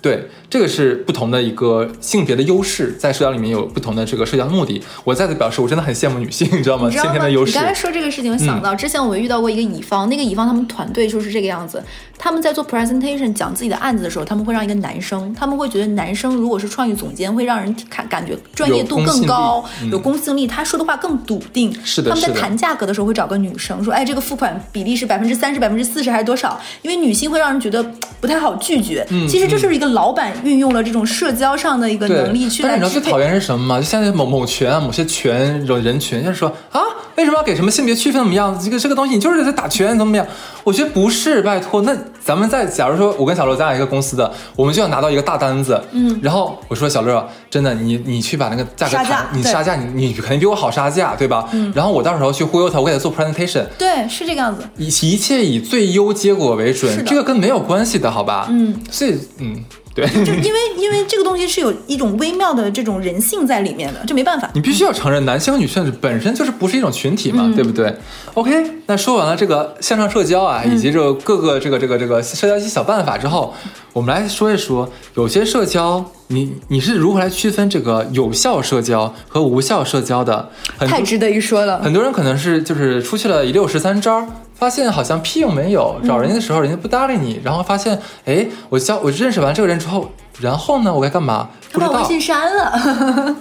对，这个是不同的一个性别的优势，在社交里面有不同的这个社交目的。我再次表示，我真的很羡慕女性，你知道吗？先天的优势嗯你刚。才说这个事情，我想到、之前我遇到过一个乙方，那个乙方他们团队就是这个样子。他们在做 presentation 讲自己的案子的时候，他们会让一个男生，他们会觉得男生如果是创意总监，会让人看感觉专业度更高，嗯有公信力，他说的话更笃定。是的他们在谈价格的时候会找个女生说，哎，这个付款比例是百分之三十、百分之四十还是多少？因为女性会让人觉得不太好拒绝。嗯其实这就是一个老板运用了这种社交上的一个，能力去但是来支配你知道最讨厌是什么吗？就现在某某权啊，某些权这种人群，就是说啊，为什么要给什么性别区分？怎么样？这个这个东西你就是在打拳，怎么样？我觉得不是，拜托。那咱们在假如说我跟小乐咱俩一个公司的，我们就要拿到一个大单子，嗯，然后我说小乐，真的，你你去把那个价格谈，你杀价，你你肯定比我好杀价，对吧？嗯，然后我到时候去忽悠他，我给他做 presentation，对，是这个样子。以一切以最优结果为准，这个跟没有关系的，好吧？嗯，所以嗯，对。就因为因为这个东西是有一种微妙的这种人性在里面的，这没办法。你必须要承认，男性和女性本身就是不是一种群体嘛，嗯对不对？OK，那说完了这个线上社交啊，以及这个各个这个这个这个社交一些小办法之后，我们来说一说，有些社交，你你是如何来区分这个有效社交和无效社交的？很太值得一说了。很多人可能是就是出去了一溜十三招，发现好像屁用没有，找人家的时候人家不搭理你，然后发现，哎，我交我认识完这个人之后，然后呢，我该干嘛？不知道。他把我微信删了，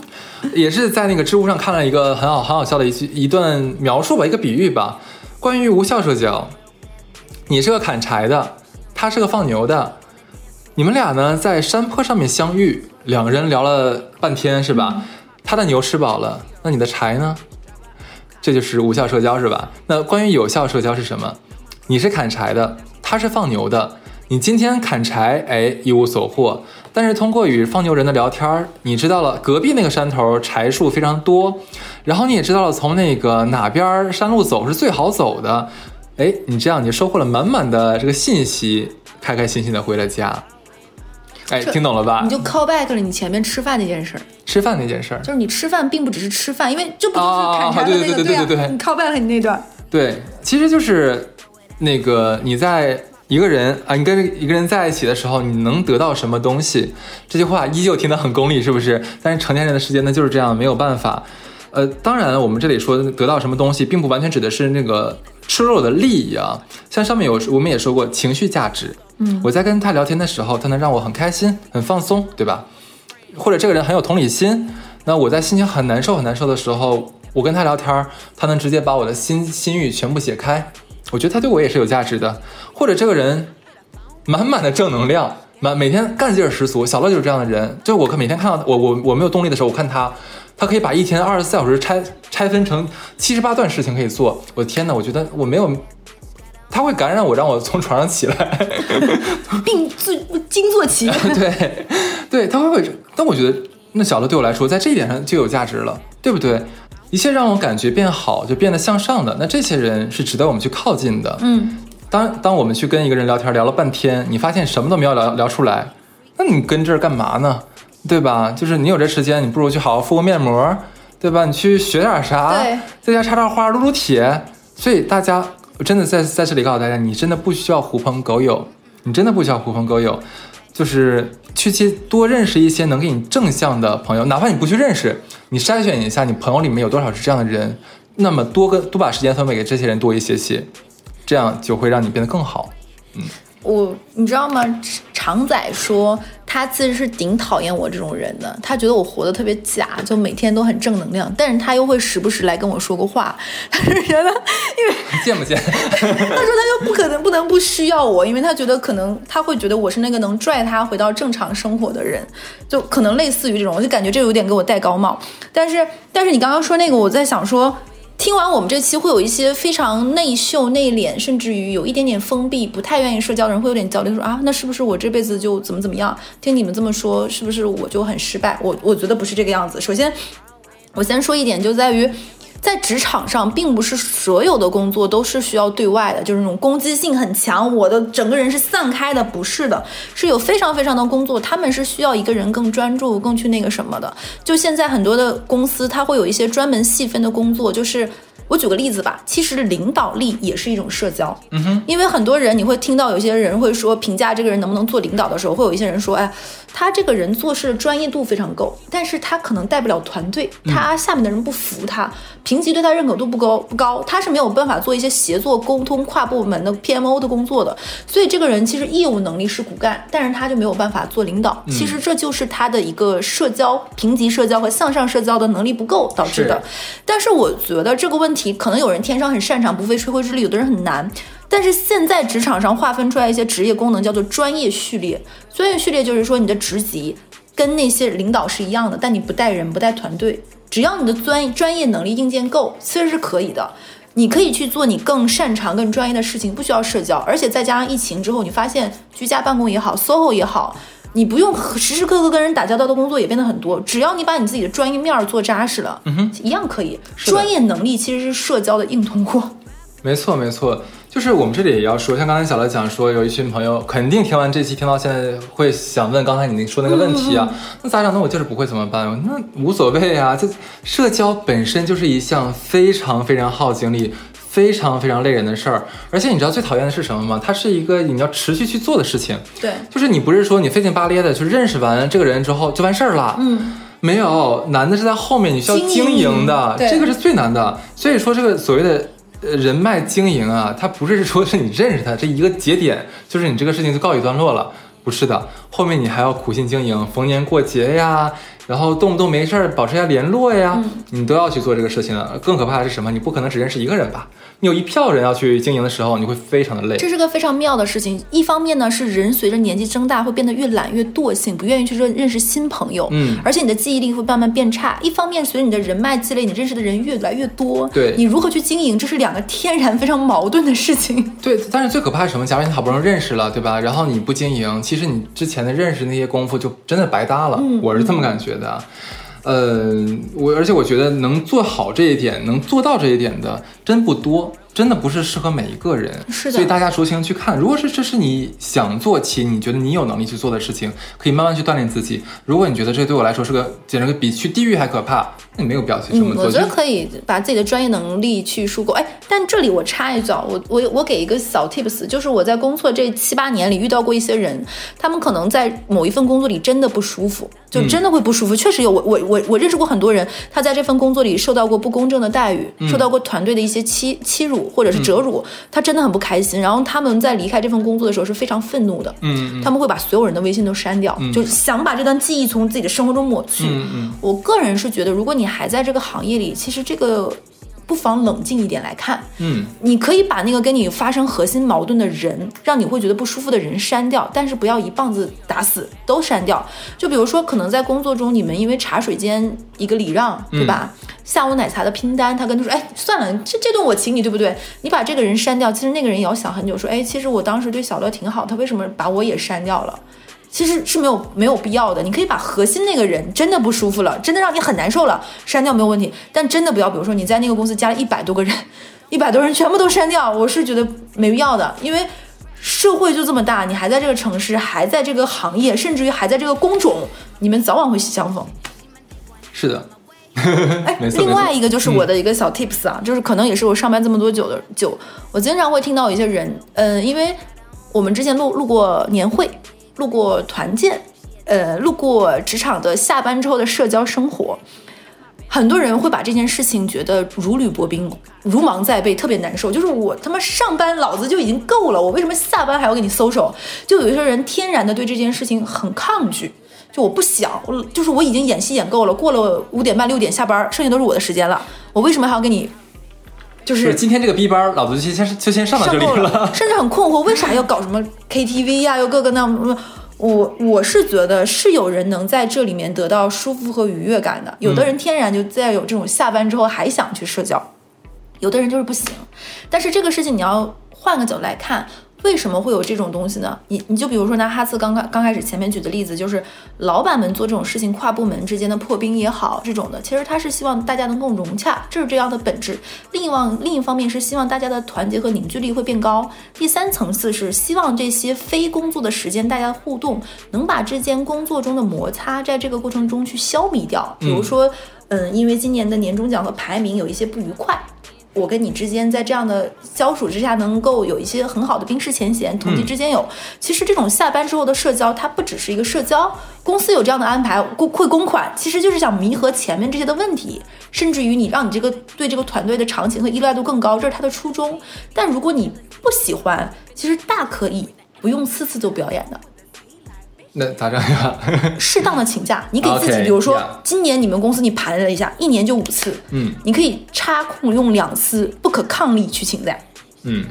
也是在那个知乎上看了一个很好很好笑的一句一段描述吧，一个比喻吧，关于无效社交。你是个砍柴的，他是个放牛的，你们俩呢在山坡上面相遇，两个人聊了半天是吧？他的牛吃饱了，那你的柴呢？这就是无效社交是吧？那关于有效社交是什么？你是砍柴的，他是放牛的。你今天砍柴，哎，一无所获。但是通过与放牛人的聊天儿，你知道了隔壁那个山头柴树非常多，然后你也知道了从那个哪边山路走是最好走的。哎，你这样你收获了满满的这个信息，开开心心的回了家。哎，听懂了吧你？就 call back 了你前面吃饭那件事儿，吃饭那件事儿，就是你吃饭并不只是吃饭，因为这不就是砍柴的那个啊对对对对啊对对你 call back 了你那段，对，其实就是那个你在一个人啊，你跟一个人在一起的时候，你能得到什么东西？这句话依旧听得很功利，是不是？但是成年人的世界呢就是这样，没有办法。呃，当然，我们这里说得到什么东西，并不完全指的是那个吃肉的利益啊。像上面有我们也说过情绪价值，我在跟他聊天的时候，他能让我很开心、很放松，对吧？或者这个人很有同理心，那我在心情很难受、很难受的时候，我跟他聊天，他能直接把我的心心欲全部解开，我觉得他对我也是有价值的，或者这个人满满的正能量，满每天干劲儿十足。小乐就是这样的人，就我可每天看到我我我没有动力的时候，我看他，他可以把一天二十四小时拆拆分成七十八段事情可以做。我的天呐，我觉得我没有，他会感染我，让我从床上起来，[laughs] 并坐惊坐起。[laughs] 对，对，他会会，但我觉得那小乐对我来说，在这一点上就有价值了，对不对？一切让我感觉变好，就变得向上的，那这些人是值得我们去靠近的。嗯，当当我们去跟一个人聊天，聊了半天，你发现什么都没有聊聊出来，那你跟这儿干嘛呢？对吧？就是你有这时间，你不如去好好敷个面膜，对吧？你去学点啥？对，在家插插花、撸撸铁。所以大家我我真的在在这里告诉大家，你真的不需要狐朋狗友，你真的不需要狐朋狗友，就是去去多认识一些能给你正向的朋友，哪怕你不去认识，你筛选一下你朋友里面有多少是这样的人，那么多个多把时间分配给这些人多一些些，这样就会让你变得更好。嗯我你知道吗？常仔说他其实是挺讨厌我这种人的，他觉得我活得特别假，就每天都很正能量，但是他又会时不时来跟我说个话，他是觉得，因为见不见？[laughs] 他说他又不可能不能不需要我，因为他觉得可能他会觉得我是那个能拽他回到正常生活的人，就可能类似于这种，我就感觉这有点给我戴高帽。但是但是你刚刚说那个，我在想说。听完我们这期，会有一些非常内秀、内敛，甚至于有一点点封闭、不太愿意社交的人，会有点焦虑，说啊，那是不是我这辈子就怎么怎么样？听你们这么说，是不是我就很失败？我我觉得不是这个样子。首先，我先说一点，就在于在职场上，并不是所有的工作都是需要对外的，就是那种攻击性很强，我的整个人是散开的，不是的，是有非常非常的工作，他们是需要一个人更专注、更去那个什么的。就现在很多的公司，它会有一些专门细分的工作，就是。我举个例子吧，其实领导力也是一种社交。嗯哼，因为很多人你会听到有些人会说评价这个人能不能做领导的时候，会有一些人说，哎，他这个人做事的专业度非常够，但是他可能带不了团队，他下面的人不服他，评级对他认可度不高不高，他是没有办法做一些协作、沟通、跨部门的 PMO 的工作的。所以这个人其实业务能力是骨干，但是他就没有办法做领导。其实这就是他的一个社交、评级社交和向上社交的能力不够导致的。但是我觉得这个问题。可能有人天生很擅长，不费吹灰之力；有的人很难。但是现在职场上划分出来一些职业功能，叫做专业序列。专业序列就是说，你的职级跟那些领导是一样的，但你不带人，不带团队。只要你的专专业能力硬件够，其实是可以的。你可以去做你更擅长、更专业的事情，不需要社交。而且再加上疫情之后，你发现居家办公也好，SOHO 也好。你不用时时刻刻跟人打交道的工作也变得很多，只要你把你自己的专业面儿做扎实了，嗯哼，一样可以。专业能力其实是社交的硬通货。没错，没错，就是我们这里也要说，像刚才小乐讲说，有一群朋友肯定听完这期听到现在会想问刚才你那说那个问题啊，那咋整？那我就是不会怎么办？那无所谓啊，这社交本身就是一项非常非常耗精力。非常非常累人的事儿，而且你知道最讨厌的是什么吗？它是一个你要持续去做的事情。对，就是你不是说你费劲巴咧的去认识完这个人之后就完事儿了。嗯，没有，难的是在后面你需要经营的，这个是最难的。所以说这个所谓的呃人脉经营啊，它不是说是你认识他这一个节点，就是你这个事情就告一段落了，不是的，后面你还要苦心经营，逢年过节呀。然后动不动没事儿保持一下联络呀，你都要去做这个事情。更可怕的是什么？你不可能只认识一个人吧？你有一票人要去经营的时候，你会非常的累。这是个非常妙的事情。一方面呢，是人随着年纪增大会变得越懒越惰性，不愿意去认认识新朋友。嗯，而且你的记忆力会慢慢变差。一方面，随着你的人脉积累，你认识的人越来越多。对，你如何去经营，这是两个天然非常矛盾的事情。[laughs] 对，但是最可怕是什么？假如你好不容易认识了，对吧？然后你不经营，其实你之前的认识那些功夫就真的白搭了。嗯，我是这么感觉的。呃，我而且我觉得能做好这一点，能做到这一点的真不多。真的不是适合每一个人，是的。所以大家酌情去看。如果是这是你想做起，你觉得你有能力去做的事情，可以慢慢去锻炼自己。如果你觉得这对我来说是个简直比去地狱还可怕，那你没有必要去这么做。我觉得可以把自己的专业能力去输够。哎，但这里我插一句啊，我我我给一个小 tips，就是我在工作这七八年里遇到过一些人，他们可能在某一份工作里真的不舒服，就真的会不舒服。确实有，我我我我认识过很多人，他在这份工作里受到过不公正的待遇，受到过团队的一些欺欺辱。或者是折辱，他真的很不开心。然后他们在离开这份工作的时候是非常愤怒的，嗯，他们会把所有人的微信都删掉，就是想把这段记忆从自己的生活中抹去。我个人是觉得，如果你还在这个行业里，其实这个不妨冷静一点来看。嗯，你可以把那个跟你发生核心矛盾的人，让你会觉得不舒服的人删掉，但是不要一棒子打死都删掉。就比如说，可能在工作中，你们因为茶水间一个礼让，对吧？下午奶茶的拼单，他跟他说，哎，算了，这这顿我请你，对不对？你把这个人删掉，其实那个人也要想很久，说，哎，其实我当时对小乐挺好，他为什么把我也删掉了？其实是没有没有必要的，你可以把核心那个人真的不舒服了，真的让你很难受了，删掉没有问题。但真的不要，比如说你在那个公司加了一百多个人，[laughs] 一百多人全部都删掉，我是觉得没必要的。因为社会就这么大，你还在这个城市，还在这个行业，甚至于还在这个工种，你们早晚会相逢。是的。[laughs] 哎，另外一个就是我的一个小 tips 啊，就是可能也是我上班这么多久的久，我经常会听到一些人，嗯，因为我们之前录录过年会。路过团建，呃，路过职场的下班之后的社交生活，很多人会把这件事情觉得如履薄冰、如芒在背，特别难受。就是我他妈上班老子就已经够了，我为什么下班还要给你搜手？就有一些人天然的对这件事情很抗拒，就我不想，我就是我已经演戏演够了，过了五点半六点下班，剩下都是我的时间了，我为什么还要给你？就是今天这个 B 班，老子就先就先上到这里了，[laughs] 甚至很困惑，为啥要搞什么 KTV 呀？又各个那我我是觉得是有人能在这里面得到舒服和愉悦感的，有的人天然就在有这种下班之后还想去社交，有的人就是不行。但是这个事情你要换个角度来看。为什么会有这种东西呢？你你就比如说拿哈斯刚刚刚开始前面举的例子，就是老板们做这种事情，跨部门之间的破冰也好，这种的，其实他是希望大家能够融洽，这是这样的本质。另一方另一方面是希望大家的团结和凝聚力会变高。第三层次是希望这些非工作的时间，大家互动能把之间工作中的摩擦在这个过程中去消弭掉。比如说，嗯，因为今年的年终奖和排名有一些不愉快。我跟你之间在这样的交属之下，能够有一些很好的冰释前嫌，同级之间有。其实这种下班之后的社交，它不只是一个社交，公司有这样的安排，公会公款，其实就是想弥合前面这些的问题，甚至于你让你这个对这个团队的长情和依赖度更高，这是他的初衷。但如果你不喜欢，其实大可以不用次次都表演的。那咋整呀？[laughs] 适当的请假，你给自己，比如说今年你们公司你盘了一下，一年就五次，嗯，你可以插空用两次不可抗力去请假，嗯，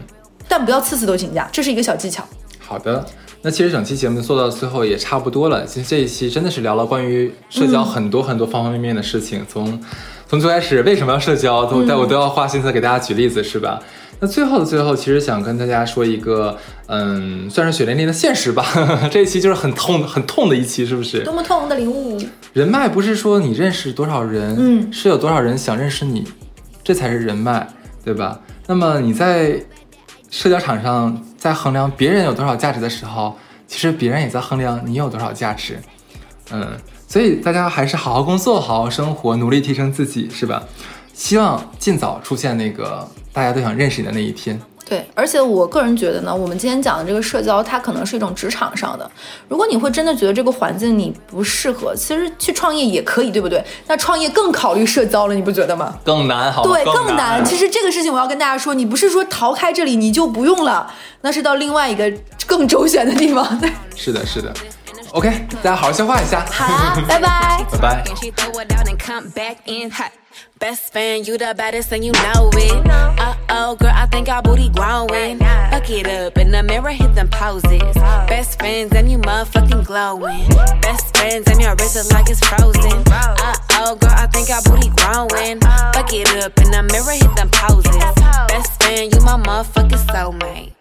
但不要次次都请假，这是一个小技巧。好的，那其实整期节目做到最后也差不多了。其实这一期真的是聊了关于社交很多很多方方面面的事情，从从最开始为什么要社交，都我都要花心思给大家举例子，是吧？那最后的最后，其实想跟大家说一个，嗯，算是血淋淋的现实吧。[laughs] 这一期就是很痛、很痛的一期，是不是？多么痛的领悟！人脉不是说你认识多少人，嗯，是有多少人想认识你，这才是人脉，对吧？那么你在社交场上在衡量别人有多少价值的时候，其实别人也在衡量你有多少价值。嗯，所以大家还是好好工作，好好生活，努力提升自己，是吧？希望尽早出现那个大家都想认识你的那一天。对，而且我个人觉得呢，我们今天讲的这个社交，它可能是一种职场上的。如果你会真的觉得这个环境你不适合，其实去创业也可以，对不对？那创业更考虑社交了，你不觉得吗？更难，好对，更难。其实这个事情我要跟大家说，你不是说逃开这里你就不用了，那是到另外一个更周旋的地方。对 [laughs] 是的，是的。OK，大家好好消化一下。好，拜拜，[laughs] 拜拜。Best friend, you the baddest and you know it. Uh oh, girl, I think our booty growing. Fuck it up in the mirror, hit them poses. Best friends and you motherfucking glowing. Best friends and your wrist is like it's frozen. Uh oh, girl, I think our booty growing. Fuck it up in the mirror, hit them poses. Best friend, you my motherfucking soulmate.